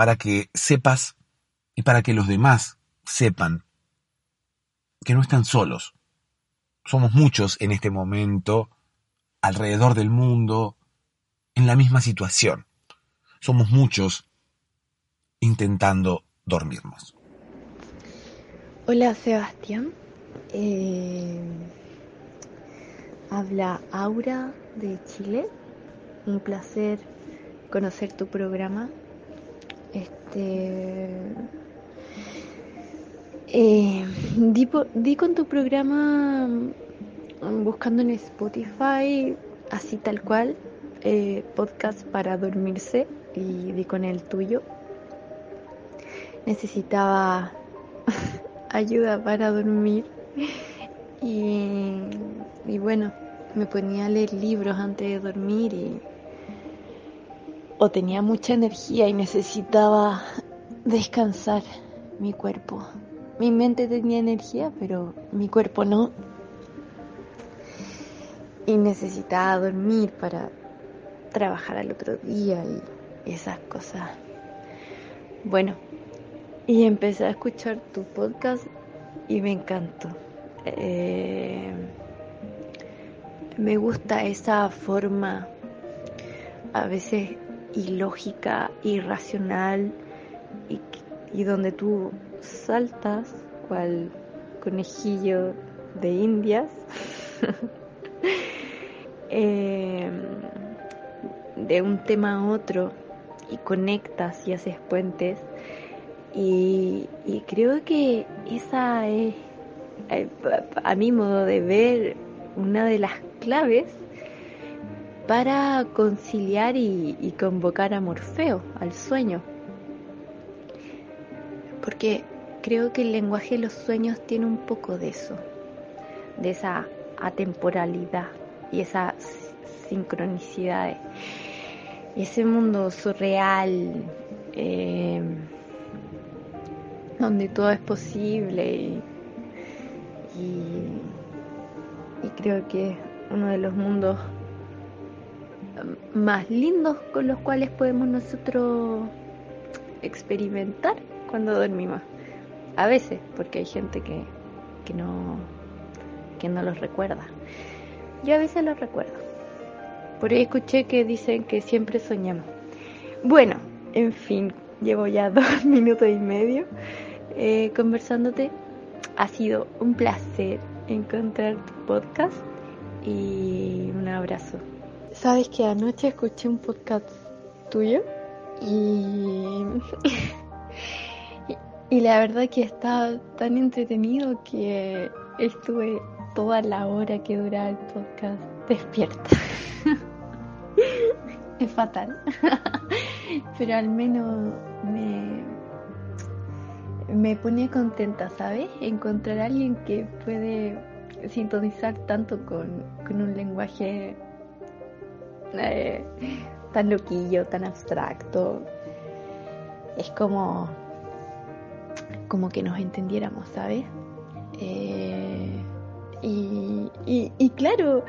para que sepas y para que los demás sepan que no están solos. Somos muchos en este momento, alrededor del mundo, en la misma situación. Somos muchos intentando dormirnos. Hola Sebastián, eh, habla Aura de Chile, un placer conocer tu programa este. Eh, di, con tu programa mm, buscando en Spotify, así tal cual, eh, podcast para dormirse y di con el tuyo. Necesitaba ayuda para dormir y, y bueno, me ponía a leer libros antes de dormir y o tenía mucha energía y necesitaba descansar mi cuerpo. Mi mente tenía energía, pero mi cuerpo no. Y necesitaba dormir para trabajar al otro día y esas cosas. Bueno, y empecé a escuchar tu podcast y me encantó. Eh, me gusta esa forma a veces ilógica, irracional y, y donde tú saltas cual conejillo de indias. Em, de un tema a otro y conectas y haces puentes. Y, creo que esa es eh, a mi modo de ver una de las claves para conciliar y, convocar a Morfeo al sueño. Porque creo que el lenguaje de los sueños tiene un poco de eso, de esa atemporalidad y esa sincronicidad, y ese mundo surreal eh, donde todo es posible y, creo que uno de los mundos más lindos con los cuales podemos nosotros experimentar cuando dormimos. A veces, porque hay gente que, que no que no los recuerda. Yo a veces los recuerdo. Por ahí escuché que dicen que siempre soñamos. Bueno, en fin, llevo ya dos minutos y medio eh, conversándote. Ha sido un placer encontrar tu podcast y un abrazo. Sabes que anoche escuché un podcast tuyo y, y la verdad que estaba tan entretenido que estuve toda la hora que dura el podcast despierta. es fatal. Pero al menos me, me pone contenta, ¿sabes? Encontrar a alguien que puede sintonizar tanto con, un lenguaje eh, tan loquillo, tan abstracto. Es como, como que nos entendiéramos, ¿sabes? Eh, y, y, claro,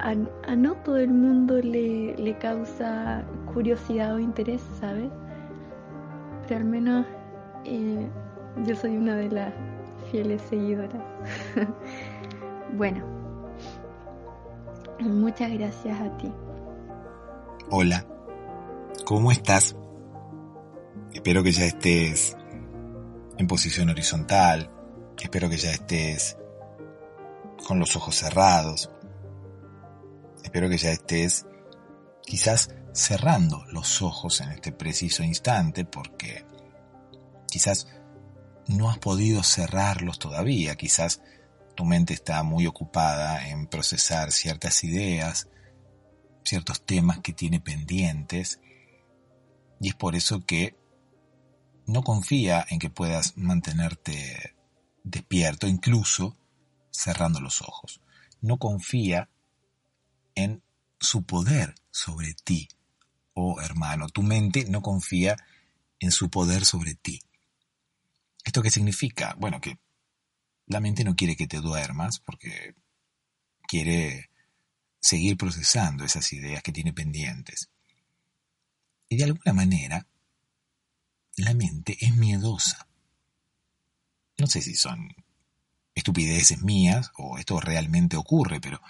a, no todo el mundo le, le, causa curiosidad o interés, ¿sabes? Pero al menos eh, yo soy una de las fieles seguidoras. bueno, muchas gracias a ti. Hola, ¿cómo estás? Espero que ya estés en posición horizontal, espero que ya estés con los ojos cerrados. Espero que ya estés quizás cerrando los ojos en este preciso instante porque quizás no has podido cerrarlos todavía, quizás tu mente está muy ocupada en procesar ciertas ideas, ciertos temas que tiene pendientes, y es por eso que no confía en que puedas mantenerte despierto, incluso cerrando los ojos. No confía en su poder sobre ti, oh hermano. Tu mente no confía en su poder sobre ti. ¿Esto qué significa? Bueno, que la mente no quiere que te duermas porque quiere seguir procesando esas ideas que tiene pendientes. Y de alguna manera, la mente es miedosa. No sé si son estupideces mías o esto realmente ocurre, pero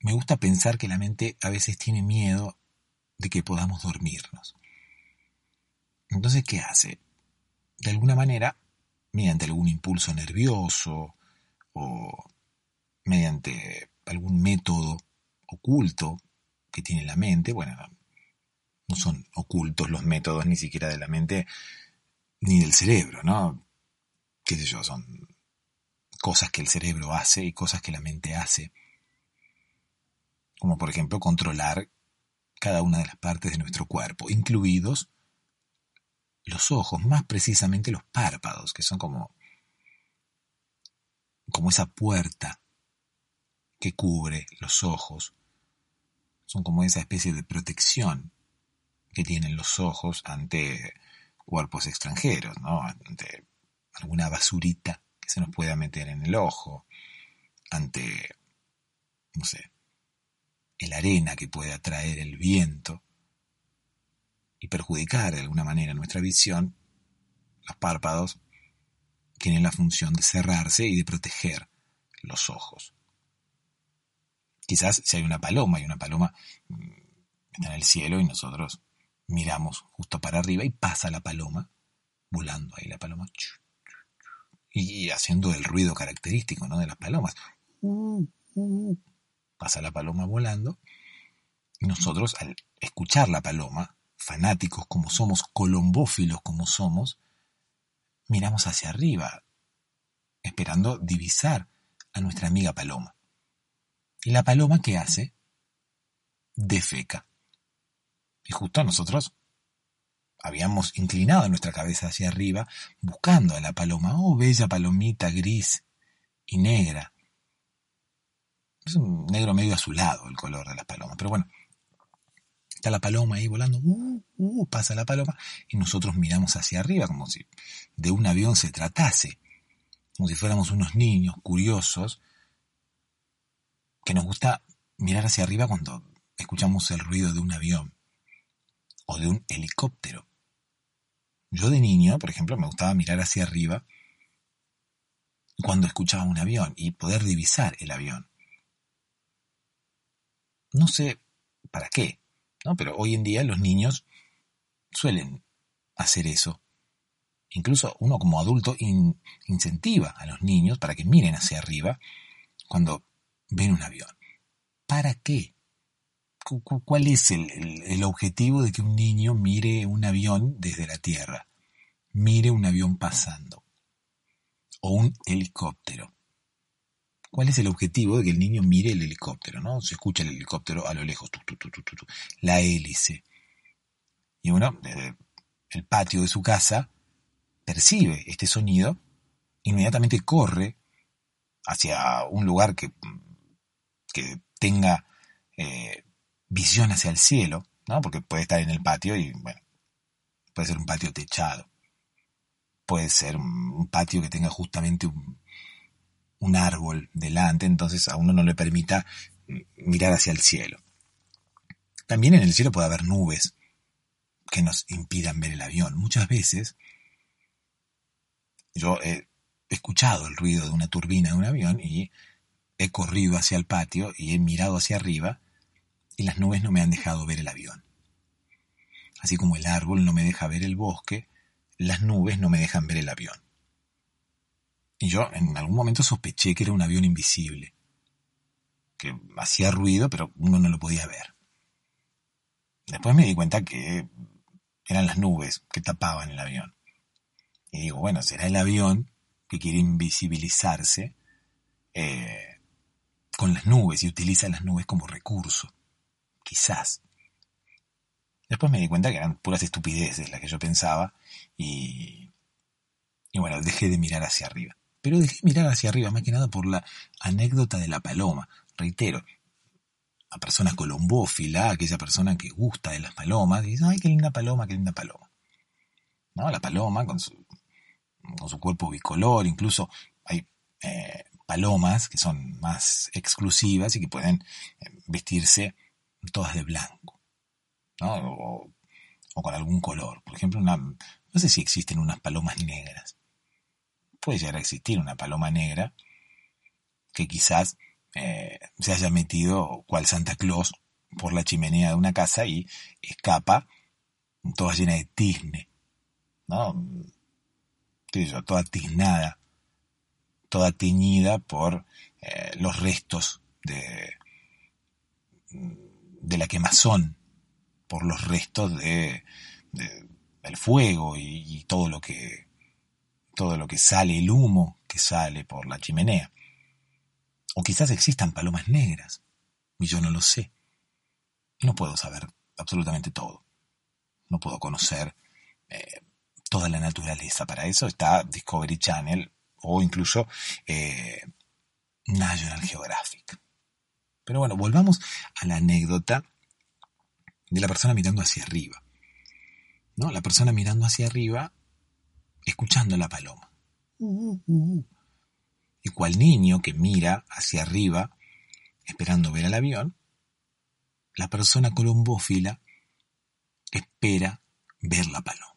me gusta pensar que la mente a veces tiene miedo de que podamos dormirnos. Entonces, ¿qué hace? De alguna manera, mediante algún impulso nervioso o mediante algún método oculto que tiene la mente, bueno, no son ocultos los métodos ni siquiera de la mente ni del cerebro, ¿no? qué sé yo, son cosas que el cerebro hace y cosas que la mente hace, como por ejemplo controlar cada una de las partes de nuestro cuerpo, incluidos los ojos, más precisamente los párpados, que son como, como esa puerta que cubre los ojos, son como esa especie de protección que tienen los ojos ante cuerpos extranjeros, ¿no? ante alguna basurita que se nos pueda meter en el ojo, ante, no sé, el arena que puede atraer el viento y perjudicar de alguna manera nuestra visión, los párpados tienen la función de cerrarse y de proteger los ojos. Quizás si hay una paloma y una paloma mm, está en el cielo y nosotros miramos justo para arriba y pasa la paloma volando ahí la paloma y haciendo el ruido característico ¿no? de las palomas. Uh, uh, pasa la paloma volando y nosotros al escuchar la paloma, fanáticos como somos, colombófilos como somos, miramos hacia arriba, esperando divisar a nuestra amiga paloma. ¿Y la paloma qué hace? Defeca. Y justo nosotros habíamos inclinado nuestra cabeza hacia arriba, buscando a la paloma. Oh, bella palomita gris y negra. Es un negro medio azulado el color de las palomas, pero bueno. Está la paloma ahí volando, uh, uh, pasa la paloma, y nosotros miramos hacia arriba como si de un avión se tratase, como si fuéramos unos niños curiosos que nos gusta mirar hacia arriba cuando escuchamos el ruido de un avión o de un helicóptero Yo de niño, por ejemplo, me gustaba mirar hacia arriba cuando escuchaba un avión y poder divisar el avión. No sé para qué, ¿no? Pero hoy en día los niños suelen hacer eso. Incluso uno como adulto incentiva a los niños para que miren hacia arriba cuando ven un avión. ¿Para qué? ¿Cuál es el, objetivo de que un niño mire un avión desde la Tierra? Mire un avión pasando. O un helicóptero. ¿Cuál es el objetivo de que el niño mire el helicóptero? ¿no? Se escucha el helicóptero a lo lejos, la hélice. Y uno, el patio de su casa, percibe este sonido, inmediatamente corre hacia un lugar que, que tenga eh, visión hacia el cielo, ¿no? Porque puede estar en el patio y, bueno, puede ser un patio techado. Puede ser un patio que tenga justamente un, un árbol delante, entonces a uno no le permita mirar hacia el cielo. También en el cielo puede haber nubes que nos impidan ver el avión. Muchas veces yo he escuchado el ruido de una turbina de un avión y he corrido hacia el patio y he mirado hacia arriba y las nubes no me han dejado ver el avión. Así como el árbol no me deja ver el bosque, las nubes no me dejan ver el avión. Y yo en algún momento sospeché que era un avión invisible, que hacía ruido pero uno no lo podía ver. Después me di cuenta que eran las nubes que tapaban el avión. Y digo, bueno, será el avión que quiere invisibilizarse eh, con las nubes y utiliza las nubes como recurso quizás. Después me di cuenta que eran puras estupideces las que yo pensaba y, y bueno, dejé de mirar hacia arriba. Pero dejé de mirar hacia arriba más que nada por la anécdota de la paloma. Reitero, a persona colombófila, aquella persona que gusta de las palomas, dice, ay, qué linda paloma, qué linda paloma. ¿No? La paloma con su, con su cuerpo bicolor, incluso hay eh, palomas que son más exclusivas y que pueden eh, vestirse todas de blanco, ¿no? O, con algún color. Por ejemplo, no sé si existen unas palomas negras. Puede llegar a existir una paloma negra que quizás eh, se haya metido cual Santa Claus por la chimenea de una casa y escapa toda llena de tizne, ¿no? toda tiznada, toda teñida por eh, los restos de, de la quemazón por los restos de, del fuego y, todo lo que todo lo que sale, el humo que sale por la chimenea. O quizás existan palomas negras, y yo no lo sé. No puedo saber absolutamente todo. No puedo conocer eh, toda la naturaleza. Para eso está Discovery Channel o incluso eh, National Geographic. Pero bueno, volvamos a la anécdota de la persona mirando hacia arriba. ¿No? La persona mirando hacia arriba, escuchando a la paloma. Y cual niño que mira hacia arriba, esperando ver al avión, la persona colombófila espera ver la paloma.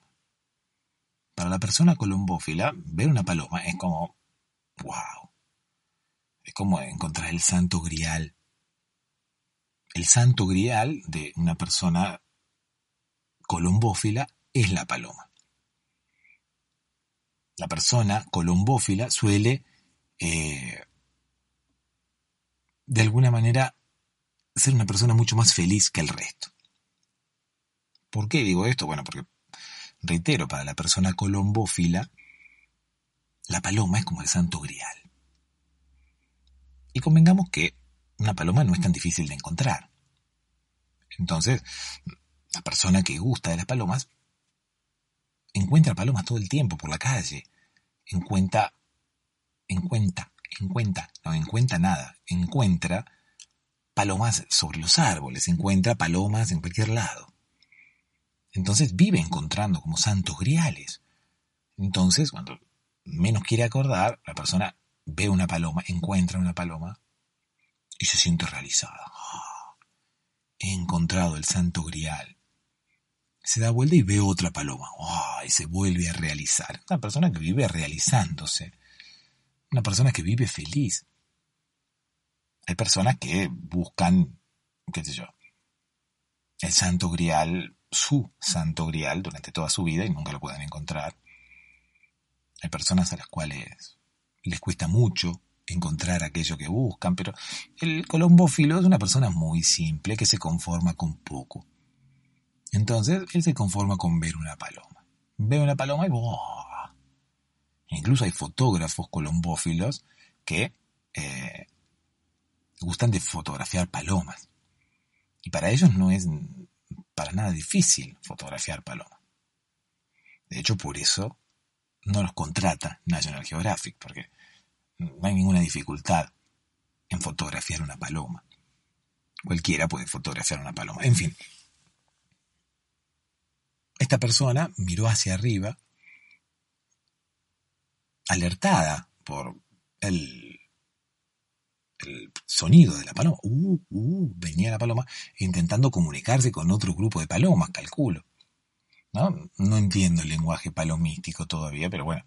Para la persona colombófila, ver una paloma es como, wow, es como encontrar el santo grial el santo grial de una persona colombófila es la paloma. La persona colombófila suele, eh, de alguna manera, ser una persona mucho más feliz que el resto. ¿Por qué digo esto? Bueno, porque, reitero, para la persona colombófila, la paloma es como el santo grial. Y convengamos que una paloma no es tan difícil de encontrar. Entonces, la persona que gusta de las palomas encuentra palomas todo el tiempo por la calle. Encuentra, encuentra, encuentra, no encuentra nada. Encuentra palomas sobre los árboles, encuentra palomas en cualquier lado. Entonces vive encontrando como santos griales. Entonces, cuando menos quiere acordar, la persona ve una paloma, encuentra una paloma y se siente realizada. he encontrado el santo grial. se da vuelta y ve otra paloma. y se vuelve a realizar. Una persona que vive realizándose. Una persona que vive feliz. Hay personas que buscan, qué sé yo, el santo grial, su santo grial durante toda su vida y nunca lo pueden encontrar. Hay personas a las cuales les cuesta mucho encontrar aquello que buscan, pero el colombófilo es una persona muy simple que se conforma con poco. Entonces, él se conforma con ver una paloma. Ve una paloma y ¡buah! Incluso hay fotógrafos colombófilos que eh, gustan de fotografiar palomas. Y para ellos no es para nada difícil fotografiar palomas. De hecho, por eso no los contrata National Geographic, porque no hay ninguna dificultad en fotografiar una paloma. Cualquiera puede fotografiar una paloma. En fin, esta persona miró hacia arriba, alertada por el, el sonido de la paloma. Uh, uh, venía la paloma intentando comunicarse con otro grupo de palomas, calculo. ¿No? no entiendo el lenguaje palomístico todavía, pero bueno,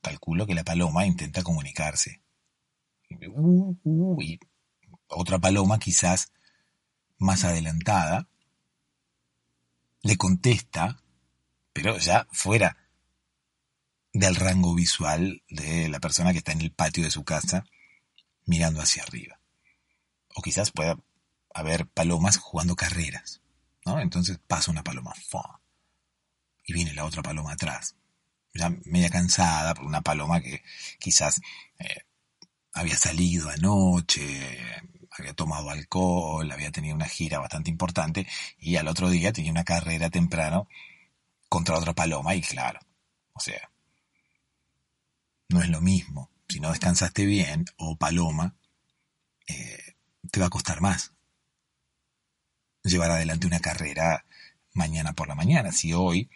calculo que la paloma intenta comunicarse. Uh, uh, y otra paloma quizás más adelantada le contesta, pero ya fuera del rango visual de la persona que está en el patio de su casa mirando hacia arriba. O quizás pueda haber palomas jugando carreras, ¿no? Entonces pasa una paloma, y viene la otra paloma atrás, ya media cansada por una paloma que quizás eh, había salido anoche, había tomado alcohol, había tenido una gira bastante importante y al otro día tenía una carrera temprano contra otra paloma y claro, o sea, no es lo mismo. Si no descansaste bien o paloma, eh, te va a costar más llevar adelante una carrera mañana por la mañana. Si hoy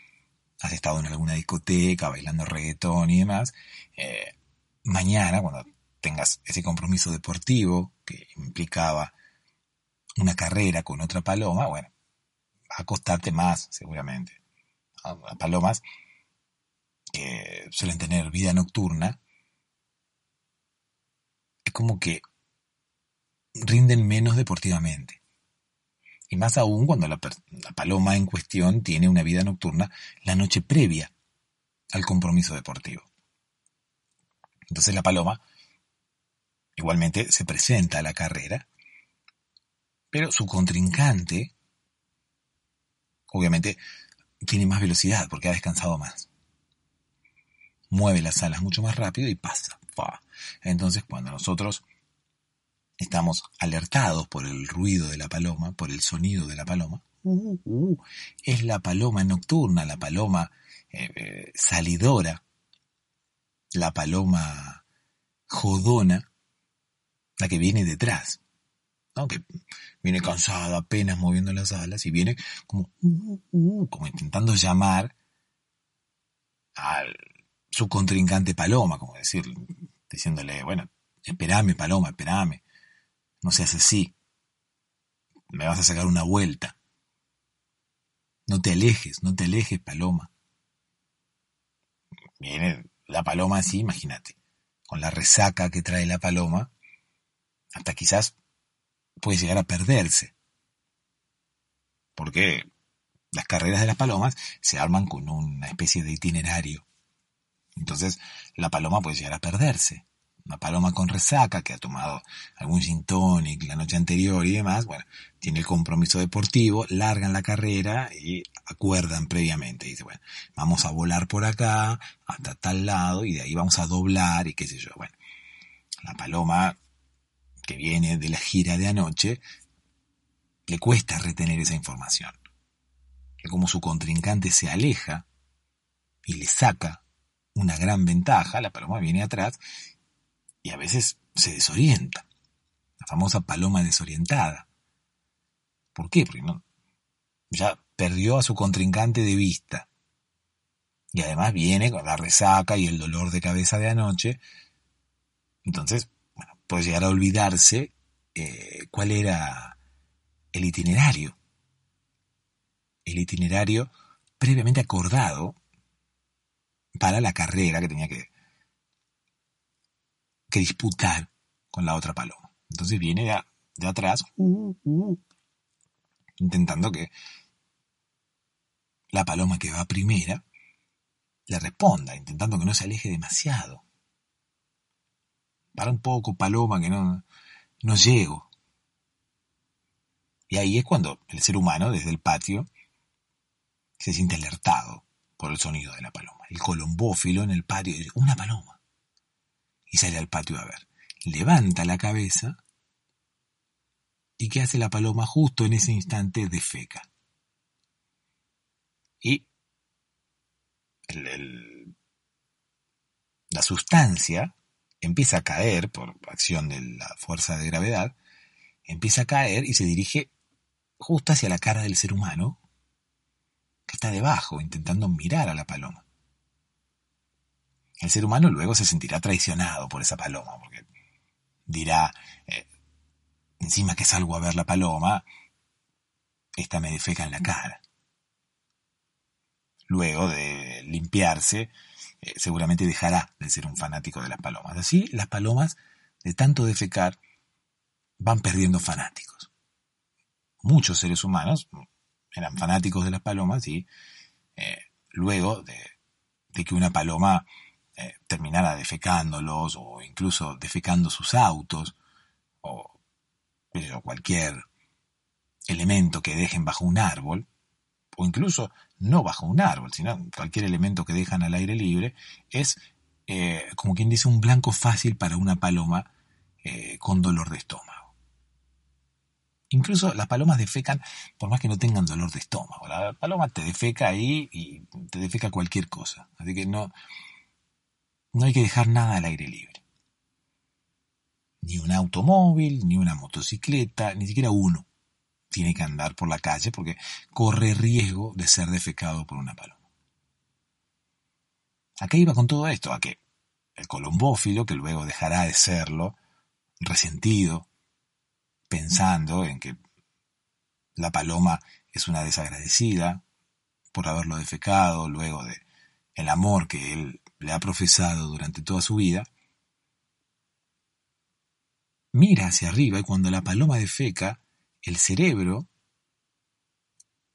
has estado en alguna discoteca bailando reggaetón y demás, eh, mañana cuando tengas ese compromiso deportivo que implicaba una carrera con otra paloma, bueno, va a costarte más seguramente. A, palomas que suelen tener vida nocturna, como que rinden menos deportivamente. Y más aún cuando la, paloma en cuestión tiene una vida nocturna la noche previa al compromiso deportivo. Entonces la paloma Igualmente se presenta a la carrera, pero su contrincante, obviamente, tiene más velocidad porque ha descansado más. Mueve las alas mucho más rápido y pasa. Entonces, cuando nosotros estamos alertados por el ruido de la paloma, por el sonido de la paloma, uh, uh, es la paloma nocturna, la paloma eh, eh, salidora, la paloma jodona, la que viene detrás, ¿no? que viene cansada, apenas moviendo las alas y viene como, uh, uh, como intentando llamar a su contrincante Paloma, como decir, diciéndole, bueno, espérame Paloma, espérame, no seas así, me vas a sacar una vuelta, no te alejes, no te alejes Paloma. Viene la paloma así, imagínate, con la resaca que trae la paloma, hasta quizás puede llegar a perderse. Porque las carreras de las palomas se arman con una especie de itinerario. Entonces la paloma puede llegar a perderse. Una paloma con resaca que ha tomado algún gin tonic la noche anterior y demás, bueno, tiene el compromiso deportivo, largan la carrera y acuerdan previamente. Dice, bueno, vamos a volar por acá hasta tal lado y de ahí vamos a doblar y qué sé yo. Bueno, la paloma que viene de la gira de anoche, le cuesta retener esa información. Que como su contrincante se aleja y le saca una gran ventaja, la paloma viene atrás y a veces se desorienta. La famosa paloma desorientada. ¿Por qué? Porque ya perdió a su contrincante de vista. Y además viene con la resaca y el dolor de cabeza de anoche. Entonces puede llegar a olvidarse eh, cuál era el itinerario. El itinerario previamente acordado para la carrera que tenía que, que disputar con la otra paloma. Entonces viene de, de atrás, uh, uh, intentando que la paloma que va primera le responda, intentando que no se aleje demasiado. Para un poco, paloma, que no, no llego. Y ahí es cuando el ser humano, desde el patio, se siente alertado por el sonido de la paloma. El colombófilo en el patio dice, una paloma. Y sale al patio a ver. Levanta la cabeza y ¿qué hace la paloma justo en ese instante de feca? Y la sustancia empieza a caer por acción de la fuerza de gravedad, empieza a caer y se dirige justo hacia la cara del ser humano, que está debajo, intentando mirar a la paloma. El ser humano luego se sentirá traicionado por esa paloma, porque dirá, eh, encima que salgo a ver la paloma, esta me defeca en la cara. Luego de limpiarse, eh, seguramente dejará de ser un fanático de las palomas. Así, las palomas, de tanto defecar, van perdiendo fanáticos. Muchos seres humanos eran fanáticos de las palomas y eh, luego de, que una paloma eh, terminara defecándolos o incluso defecando sus autos o cualquier elemento que dejen bajo un árbol, o incluso no bajo un árbol, sino cualquier elemento que dejan al aire libre, es eh, como quien dice un blanco fácil para una paloma con dolor de estómago. Incluso las palomas defecan por más que no tengan dolor de estómago. La paloma te defeca ahí y te defeca cualquier cosa. Así que no, no hay que dejar nada al aire libre. Ni un automóvil, ni una motocicleta, ni siquiera uno tiene que andar por la calle porque corre riesgo de ser defecado por una paloma. ¿A qué iba con todo esto? A que el colombófilo, que luego dejará de serlo, resentido, pensando en que la paloma es una desagradecida por haberlo defecado luego de el amor que él le ha profesado durante toda su vida, mira hacia arriba y cuando la paloma defeca, el cerebro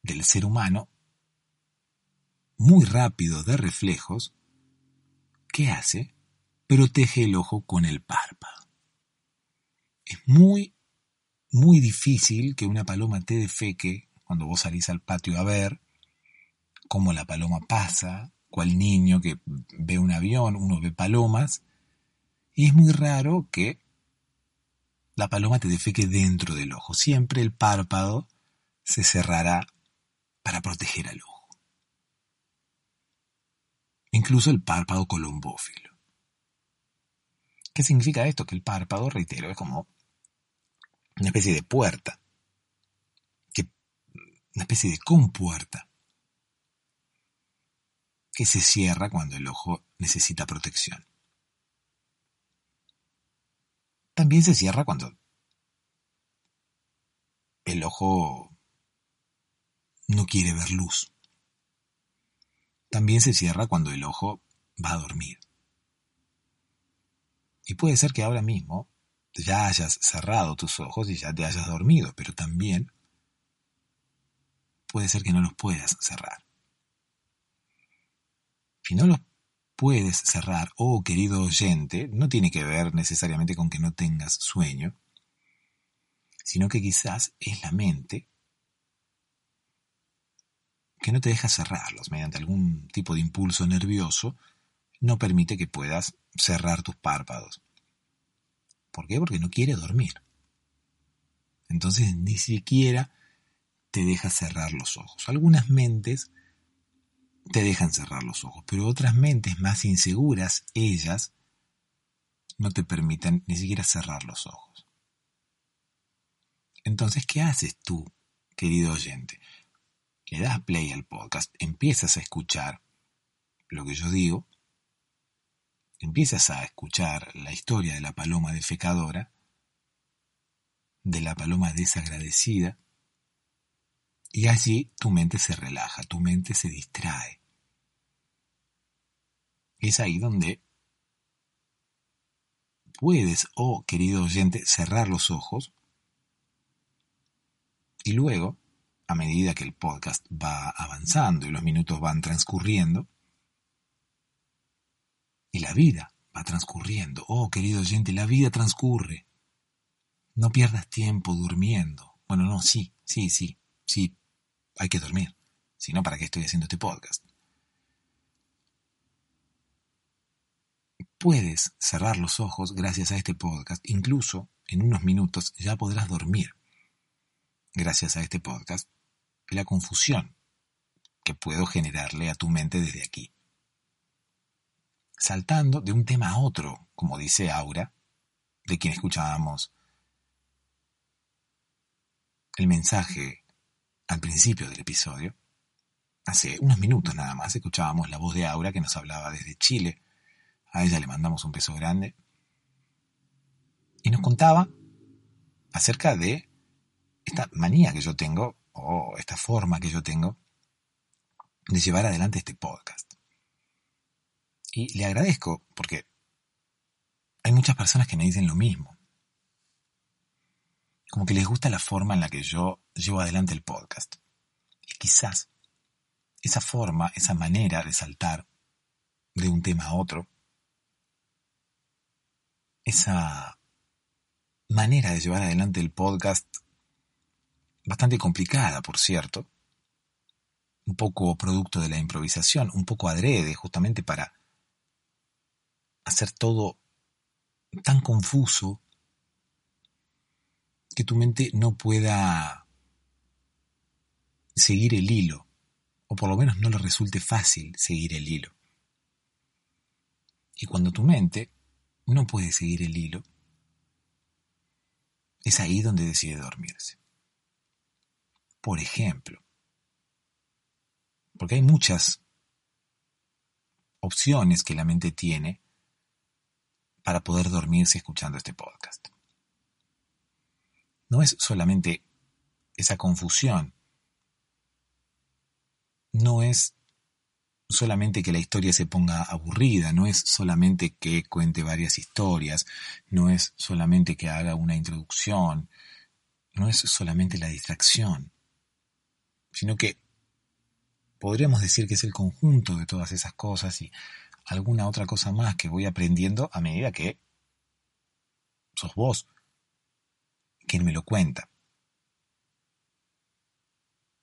del ser humano, muy rápido de reflejos, ¿qué hace? Protege el ojo con el párpado. Es muy, muy difícil que una paloma te defeque cuando vos salís al patio a ver cómo la paloma pasa, cual niño que ve un avión, uno ve palomas, y es muy raro que la paloma te defeque dentro del ojo. Siempre el párpado se cerrará para proteger al ojo. Incluso el párpado colombófilo. ¿Qué significa esto? Que el párpado, reitero, es como una especie de puerta, que, una especie de compuerta, que se cierra cuando el ojo necesita protección. También se cierra cuando el ojo no quiere ver luz. También se cierra cuando el ojo va a dormir. Y puede ser que ahora mismo ya hayas cerrado tus ojos y ya te hayas dormido, pero también puede ser que no los puedas cerrar. Si no los puedes cerrar, oh querido oyente, no tiene que ver necesariamente con que no tengas sueño, sino que quizás es la mente que no te deja cerrarlos mediante algún tipo de impulso nervioso, no permite que puedas cerrar tus párpados. ¿Por qué? Porque no quiere dormir. Entonces ni siquiera te deja cerrar los ojos. Algunas mentes te dejan cerrar los ojos, pero otras mentes más inseguras, ellas, no te permiten ni siquiera cerrar los ojos. Entonces, ¿qué haces tú, querido oyente? Le das play al podcast, empiezas a escuchar lo que yo digo, empiezas a escuchar la historia de la paloma defecadora, de la paloma desagradecida, Y allí tu mente se relaja, tu mente se distrae. Es ahí donde puedes, oh querido oyente, cerrar los ojos y luego, a medida que el podcast va avanzando y los minutos van transcurriendo, y la vida va transcurriendo, oh querido oyente, la vida transcurre. No pierdas tiempo durmiendo. Bueno, no, sí, sí, sí, sí, hay que dormir. Si no, ¿para qué estoy haciendo este podcast? puedes cerrar los ojos gracias a este podcast. Incluso en unos minutos ya podrás dormir gracias a este podcast y la confusión que puedo generarle a tu mente desde aquí. Saltando de un tema a otro, como dice Aura, de quien escuchábamos el mensaje al principio del episodio, hace unos minutos nada más escuchábamos la voz de Aura que nos hablaba desde Chile a ella le mandamos un beso grande. Y nos contaba acerca de esta manía que yo tengo, o esta forma que yo tengo, de llevar adelante este podcast. Y le agradezco porque hay muchas personas que me dicen lo mismo. Como que les gusta la forma en la que yo llevo adelante el podcast. Y quizás esa forma, esa manera de saltar de un tema a otro, esa manera de llevar adelante el podcast, bastante complicada, por cierto, un poco producto de la improvisación, un poco adrede, justamente para hacer todo tan confuso que tu mente no pueda seguir el hilo, o por lo menos no le resulte fácil seguir el hilo. Y cuando tu mente no puede seguir el hilo, es ahí donde decide dormirse. Por ejemplo, porque hay muchas opciones que la mente tiene para poder dormirse escuchando este podcast. No es solamente esa confusión, no es solamente que la historia se ponga aburrida, no es solamente que cuente varias historias, no es solamente que haga una introducción, no es solamente la distracción, sino que podríamos decir que es el conjunto de todas esas cosas y alguna otra cosa más que voy aprendiendo a medida que sos vos quien me lo cuenta.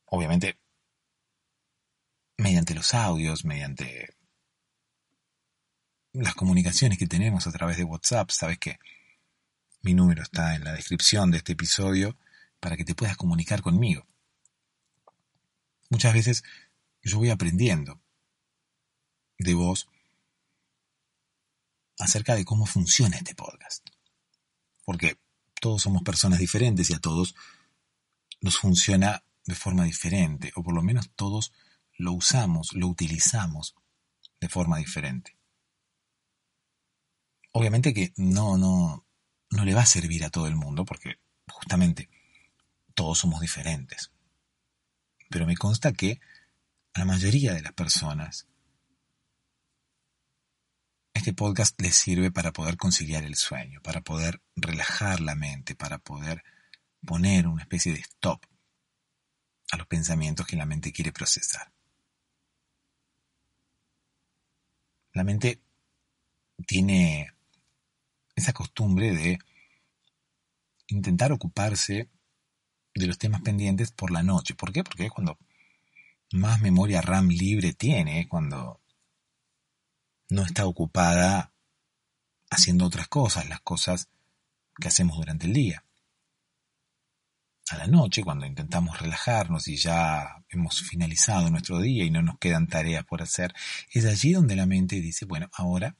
Obviamente mediante los audios, mediante las comunicaciones que tenemos a través de WhatsApp. Sabes que mi número está en la descripción de este episodio para que te puedas comunicar conmigo. Muchas veces yo voy aprendiendo de vos acerca de cómo funciona este podcast. Porque todos somos personas diferentes y a todos nos funciona de forma diferente, o por lo menos todos lo usamos, lo utilizamos de forma diferente. Obviamente que no, no, no le va a servir a todo el mundo porque justamente todos somos diferentes. Pero me consta que a la mayoría de las personas este podcast les sirve para poder conciliar el sueño, para poder relajar la mente, para poder poner una especie de stop a los pensamientos que la mente quiere procesar. La mente tiene esa costumbre de intentar ocuparse de los temas pendientes por la noche. ¿Por qué? Porque es cuando más memoria RAM libre tiene, cuando no está ocupada haciendo otras cosas, las cosas que hacemos durante el día a la noche, cuando intentamos relajarnos y ya hemos finalizado nuestro día y no nos quedan tareas por hacer, es allí donde la mente dice, bueno, ahora,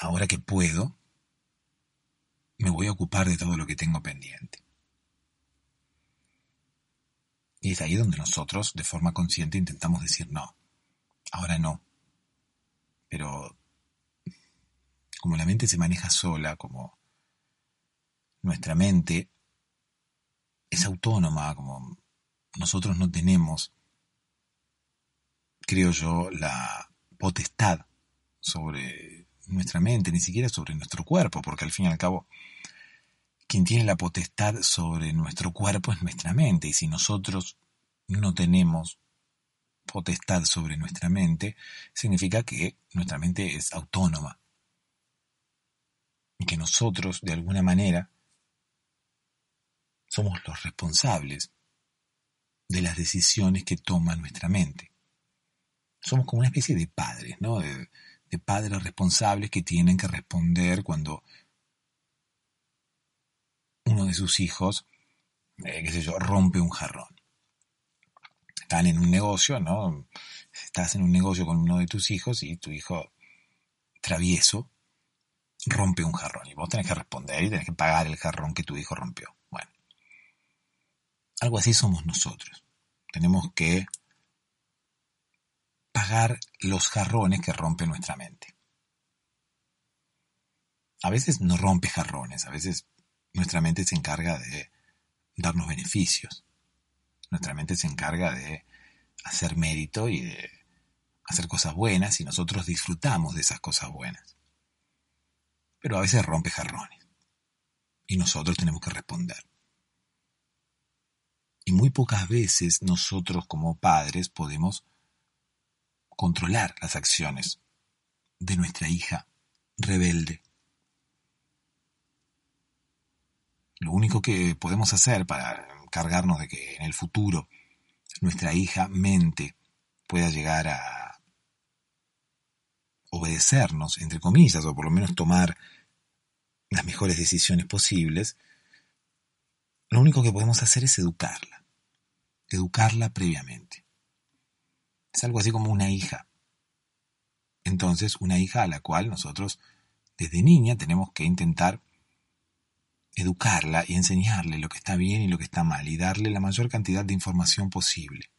ahora que puedo, me voy a ocupar de todo lo que tengo pendiente. Y es ahí donde nosotros, de forma consciente, intentamos decir, no, ahora no. Pero como la mente se maneja sola, como nuestra mente es autónoma, como nosotros no tenemos, creo yo, la potestad sobre nuestra mente, ni siquiera sobre nuestro cuerpo, porque al fin y al cabo, quien tiene la potestad sobre nuestro cuerpo es nuestra mente, y si nosotros no tenemos potestad sobre nuestra mente, significa que nuestra mente es autónoma, y que nosotros, de alguna manera, somos los responsables de las decisiones que toma nuestra mente. Somos como una especie de padres, ¿no? De, padres responsables que tienen que responder cuando uno de sus hijos, eh, qué sé yo, rompe un jarrón. Están en un negocio, ¿no? Estás en un negocio con uno de tus hijos y tu hijo travieso rompe un jarrón y vos tenés que responder y tenés que pagar el jarrón que tu hijo rompió. Bueno, algo así somos nosotros. Tenemos que pagar los jarrones que rompe nuestra mente. A veces no rompe jarrones, a veces nuestra mente se encarga de darnos beneficios. Nuestra mente se encarga de hacer mérito y de hacer cosas buenas y nosotros disfrutamos de esas cosas buenas. Pero a veces rompe jarrones y nosotros tenemos que responder. Y muy pocas veces nosotros como padres podemos controlar las acciones de nuestra hija rebelde. Lo único que podemos hacer para cargarnos de que en el futuro nuestra hija mente pueda llegar a obedecernos, entre comillas, o por lo menos tomar las mejores decisiones posibles, lo único que podemos hacer es educarla, educarla previamente. Es algo así como una hija. Entonces, una hija a la cual nosotros desde niña tenemos que intentar educarla y enseñarle lo que está bien y lo que está mal y darle la mayor cantidad de información posible.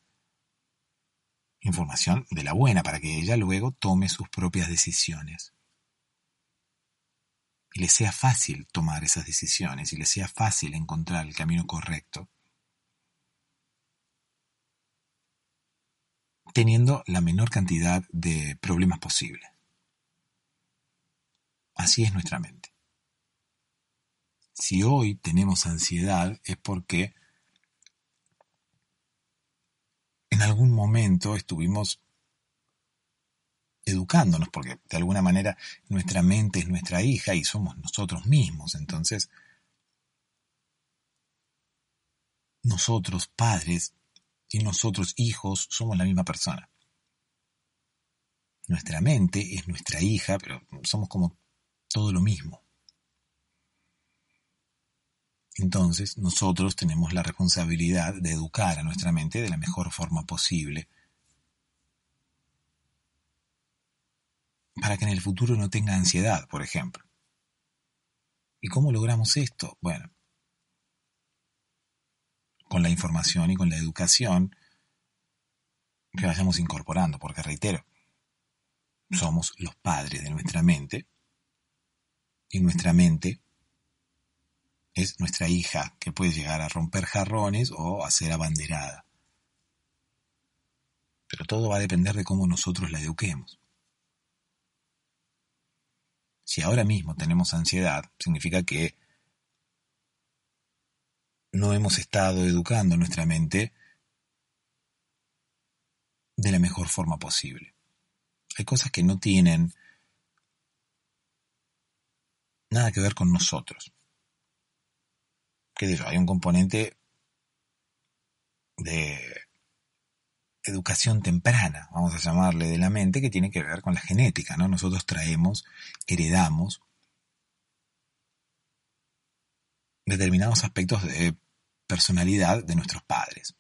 Información de la buena para que ella luego tome sus propias decisiones y le sea fácil tomar esas decisiones y le sea fácil encontrar el camino correcto, teniendo la menor cantidad de problemas posible. Así es nuestra mente. Si hoy tenemos ansiedad es porque en algún momento estuvimos educándonos, porque de alguna manera nuestra mente es nuestra hija y somos nosotros mismos. Entonces, nosotros padres y nosotros hijos somos la misma persona. Nuestra mente es nuestra hija, pero somos como todo lo mismo. Entonces, nosotros tenemos la responsabilidad de educar a nuestra mente de la mejor forma posible para que en el futuro no tenga ansiedad, por ejemplo. ¿Y cómo logramos esto? Bueno, con la información y con la educación que vayamos incorporando, porque reitero, somos los padres de nuestra mente y nuestra mente es nuestra hija que puede llegar a romper jarrones o a ser abanderada. Pero todo va a depender de cómo nosotros la eduquemos. Si ahora mismo tenemos ansiedad, significa que no hemos estado educando nuestra mente de la mejor forma posible. Hay cosas que no tienen nada que ver con nosotros. ¿Qué Hay un componente de educación temprana, vamos a llamarle, de la mente, que tiene que ver con la genética, ¿no? Nosotros traemos, heredamos determinados aspectos de personalidad de nuestros padres.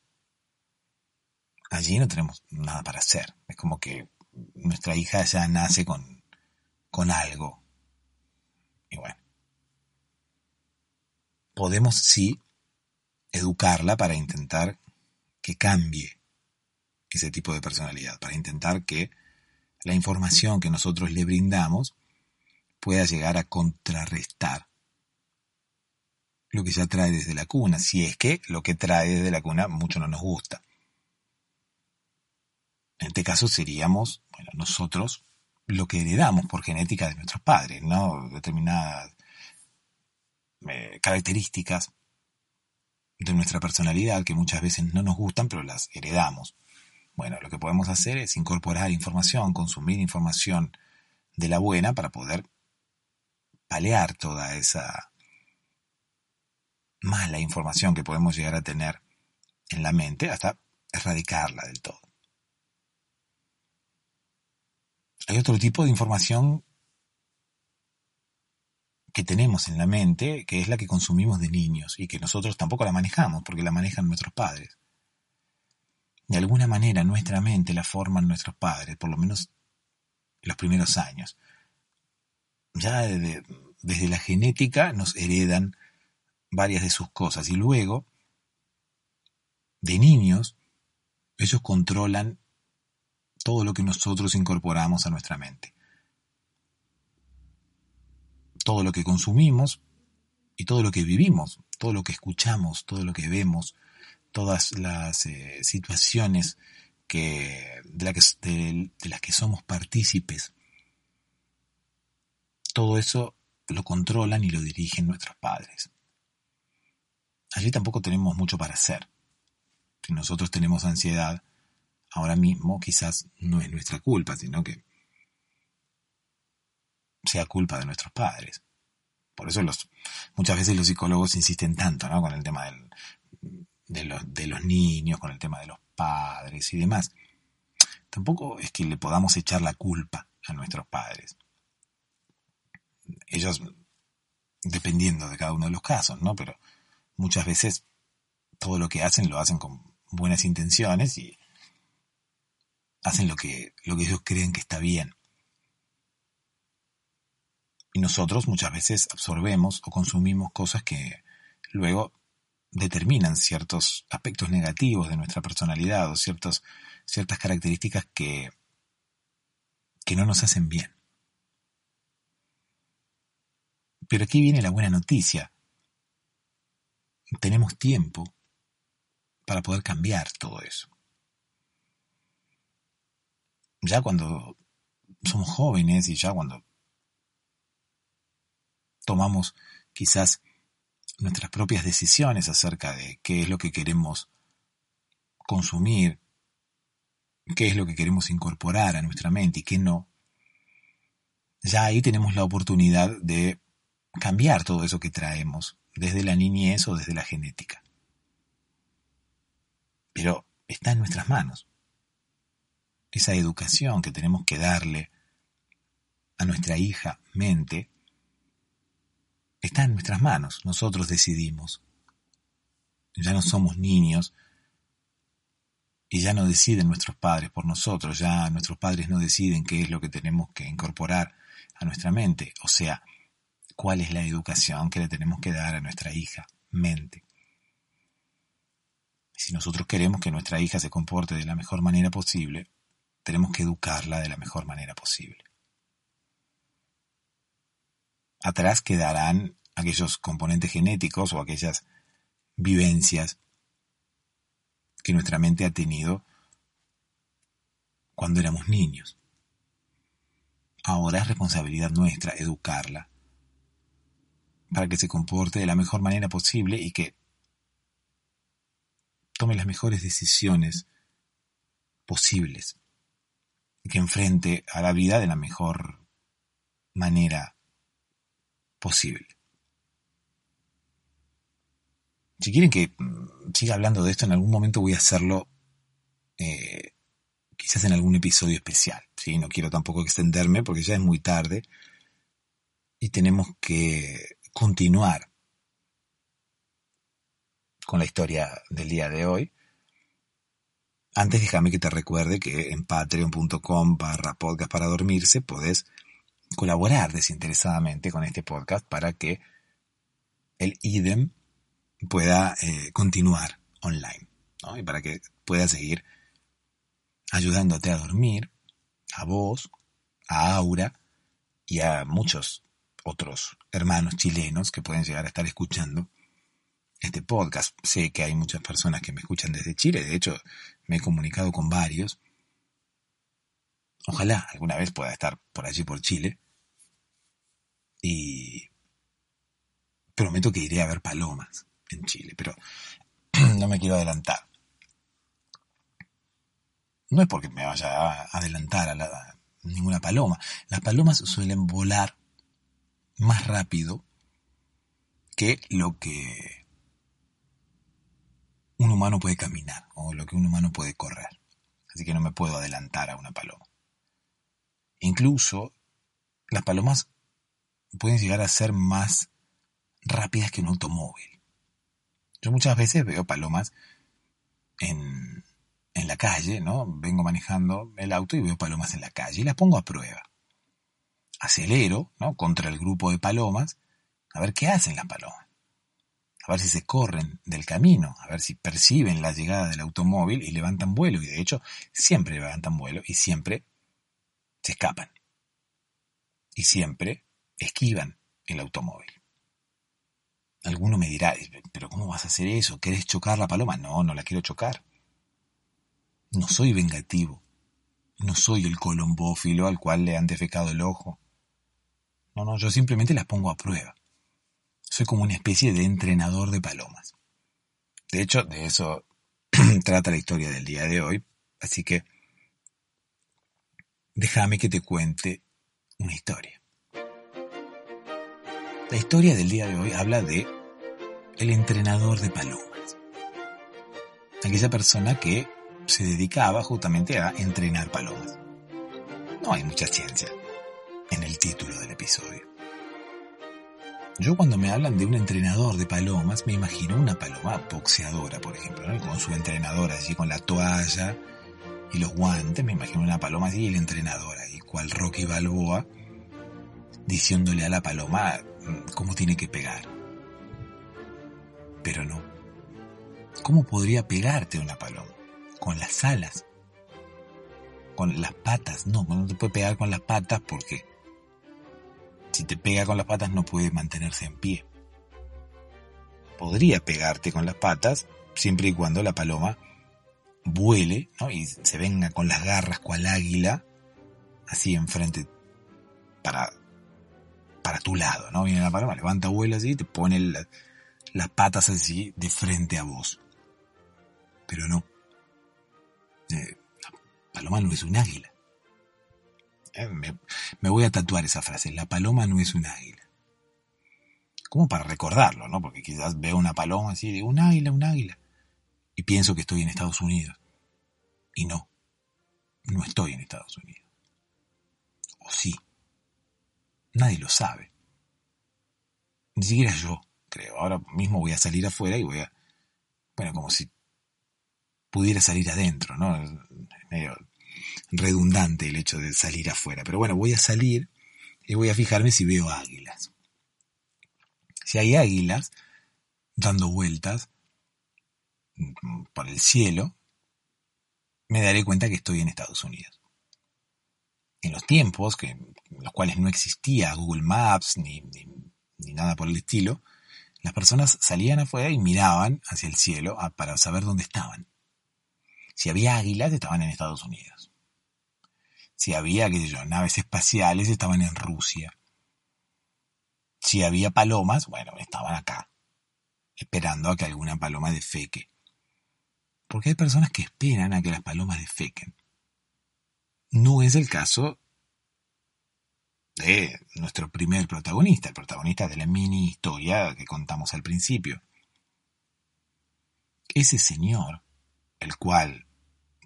Allí no tenemos nada para hacer. Es como que nuestra hija ya nace con, con algo. Y bueno. Podemos sí educarla para intentar que cambie ese tipo de personalidad, para intentar que la información que nosotros le brindamos pueda llegar a contrarrestar lo que ya trae desde la cuna, si es que lo que trae desde la cuna mucho no nos gusta. En este caso seríamos, bueno, nosotros lo que heredamos por genética de nuestros padres, ¿no? Determinadas eh, características de nuestra personalidad que muchas veces no nos gustan, pero las heredamos. Bueno, lo que podemos hacer es incorporar información, consumir información de la buena para poder palear toda esa mala información que podemos llegar a tener en la mente hasta erradicarla del todo. Hay otro tipo de información que tenemos en la mente, que es la que consumimos de niños y que nosotros tampoco la manejamos porque la manejan nuestros padres. De alguna manera nuestra mente la forman nuestros padres, por lo menos los primeros años. Ya desde, desde la genética nos heredan varias de sus cosas y luego, de niños, ellos controlan todo lo que nosotros incorporamos a nuestra mente. Todo lo que consumimos y todo lo que vivimos, todo lo que escuchamos, todo lo que vemos, todas las eh, situaciones de, de las que somos partícipes, todo eso lo controlan y lo dirigen nuestros padres. Allí tampoco tenemos mucho para hacer. Si nosotros tenemos ansiedad, ahora mismo quizás no es nuestra culpa, sino que sea culpa de nuestros padres. Por eso los, muchas veces los psicólogos insisten tanto ¿no? con el tema de, los, de los niños, con el tema de los padres y demás. Tampoco es que le podamos echar la culpa a nuestros padres. Ellos, dependiendo de cada uno de los casos, ¿no? Pero muchas veces todo lo que hacen lo hacen con buenas intenciones y hacen lo que, lo que ellos creen que está bien. Y nosotros muchas veces absorbemos o consumimos cosas que luego determinan ciertos aspectos negativos de nuestra personalidad o ciertas características que, que no nos hacen bien. Pero aquí viene la buena noticia. Tenemos tiempo para poder cambiar todo eso ya cuando somos jóvenes y ya cuando tomamos quizás nuestras propias decisiones acerca de qué es lo que queremos consumir, qué es lo que queremos incorporar a nuestra mente y qué no, ya ahí tenemos la oportunidad de cambiar todo eso que traemos, desde la niñez o desde la genética. Pero está en nuestras manos esa educación que tenemos que darle a nuestra hija mente, está en nuestras manos, nosotros decidimos. Ya no somos niños y ya no deciden nuestros padres por nosotros, ya nuestros padres no deciden qué es lo que tenemos que incorporar a nuestra mente, o sea, cuál es la educación que le tenemos que dar a nuestra hija mente. Si nosotros queremos que nuestra hija se comporte de la mejor manera posible, tenemos que educarla de la mejor manera posible. Atrás quedarán aquellos componentes genéticos o aquellas vivencias que nuestra mente ha tenido cuando éramos niños. Ahora es responsabilidad nuestra educarla para que se comporte de la mejor manera posible y que tome las mejores decisiones posibles que enfrente a la vida de la mejor manera posible. Si quieren que mm, siga hablando de esto, en algún momento voy a hacerlo eh, quizás en algún episodio especial. ¿sí? No quiero tampoco extenderme porque ya es muy tarde y tenemos que continuar con la historia del día de hoy. Antes déjame que te recuerde que en patreon.com barra podcast para dormirse podés colaborar desinteresadamente con este podcast para que el idem pueda eh, continuar online y para que pueda seguir ayudándote a dormir, a vos, a Aura y a muchos otros hermanos chilenos que pueden llegar a estar escuchando este podcast. Sé que hay muchas personas que me escuchan desde Chile, de hecho me he comunicado con varios. Ojalá alguna vez pueda estar por allí por Chile. Y prometo que iré a ver palomas en Chile, pero no me quiero adelantar. No es porque me vaya a adelantar a, ninguna paloma. Las palomas suelen volar más rápido que lo que un humano puede caminar o lo que un humano puede correr. Así que no me puedo adelantar a una paloma. Incluso las palomas pueden llegar a ser más rápidas que un automóvil. Yo muchas veces veo palomas en, en la calle, ¿no? Vengo manejando el auto y veo palomas en la calle y las pongo a prueba. Acelero, ¿no? Contra el grupo de palomas, a ver qué hacen las palomas. A ver si se corren del camino, a ver si perciben la llegada del automóvil y levantan vuelo. Y de hecho, siempre levantan vuelo y siempre se escapan. Y siempre esquivan el automóvil. Alguno me dirá, pero ¿cómo vas a hacer eso? ¿Querés chocar la paloma? No, no la quiero chocar. No soy vengativo. No soy el colombófilo al cual le han defecado el ojo. No, no, yo simplemente las pongo a prueba. Soy como una especie de entrenador de palomas. De hecho, de eso trata la historia del día de hoy. Así que déjame que te cuente una historia. La historia del día de hoy habla de el entrenador de palomas. Aquella persona que se dedicaba justamente a entrenar palomas. No hay mucha ciencia en el título del episodio. Yo cuando me hablan de un entrenador de palomas, me imagino una paloma boxeadora, por ejemplo, con su entrenador allí con la toalla y los guantes, me imagino una paloma así y el entrenador ahí, cual Rocky Balboa, diciéndole a la paloma mm, cómo tiene que pegar. Pero no. ¿Cómo podría pegarte una paloma? Con las alas. Con las patas. No, no te puede pegar con las patas porque si te pega con las patas no puede mantenerse en pie. Podría pegarte con las patas siempre y cuando la paloma vuele y se venga con las garras cual águila así enfrente para, para tu lado, ¿no? Viene la paloma, levanta vuelo así te pone las patas así de frente a vos. Pero no. Eh, la paloma no es un águila. Eh, me, voy a tatuar esa frase. La paloma no es un águila. Como para recordarlo, ¿no? Porque quizás veo una paloma así de un águila, un águila. Y pienso que estoy en Estados Unidos. Y no. No estoy en Estados Unidos. O sí. Nadie lo sabe. Ni siquiera yo, Ahora mismo voy a salir afuera y voy a... Bueno, como si pudiera salir adentro, ¿no? Es medio redundante el hecho de salir afuera. Pero bueno, voy a salir y voy a fijarme si veo águilas. Si hay águilas dando vueltas por el cielo, me daré cuenta que estoy en Estados Unidos. En los tiempos que, en los cuales no existía Google Maps ni, ni nada por el estilo, las personas salían afuera y miraban hacia el cielo para saber dónde estaban. Si había águilas, estaban en Estados Unidos si había, qué sé yo, naves espaciales, estaban en Rusia. Si había palomas, bueno, estaban acá, esperando a que alguna paloma defeque. Porque hay personas que esperan a que las palomas defequen. No es el caso de nuestro primer protagonista, el protagonista de la mini historia que contamos al principio. Ese señor, el cual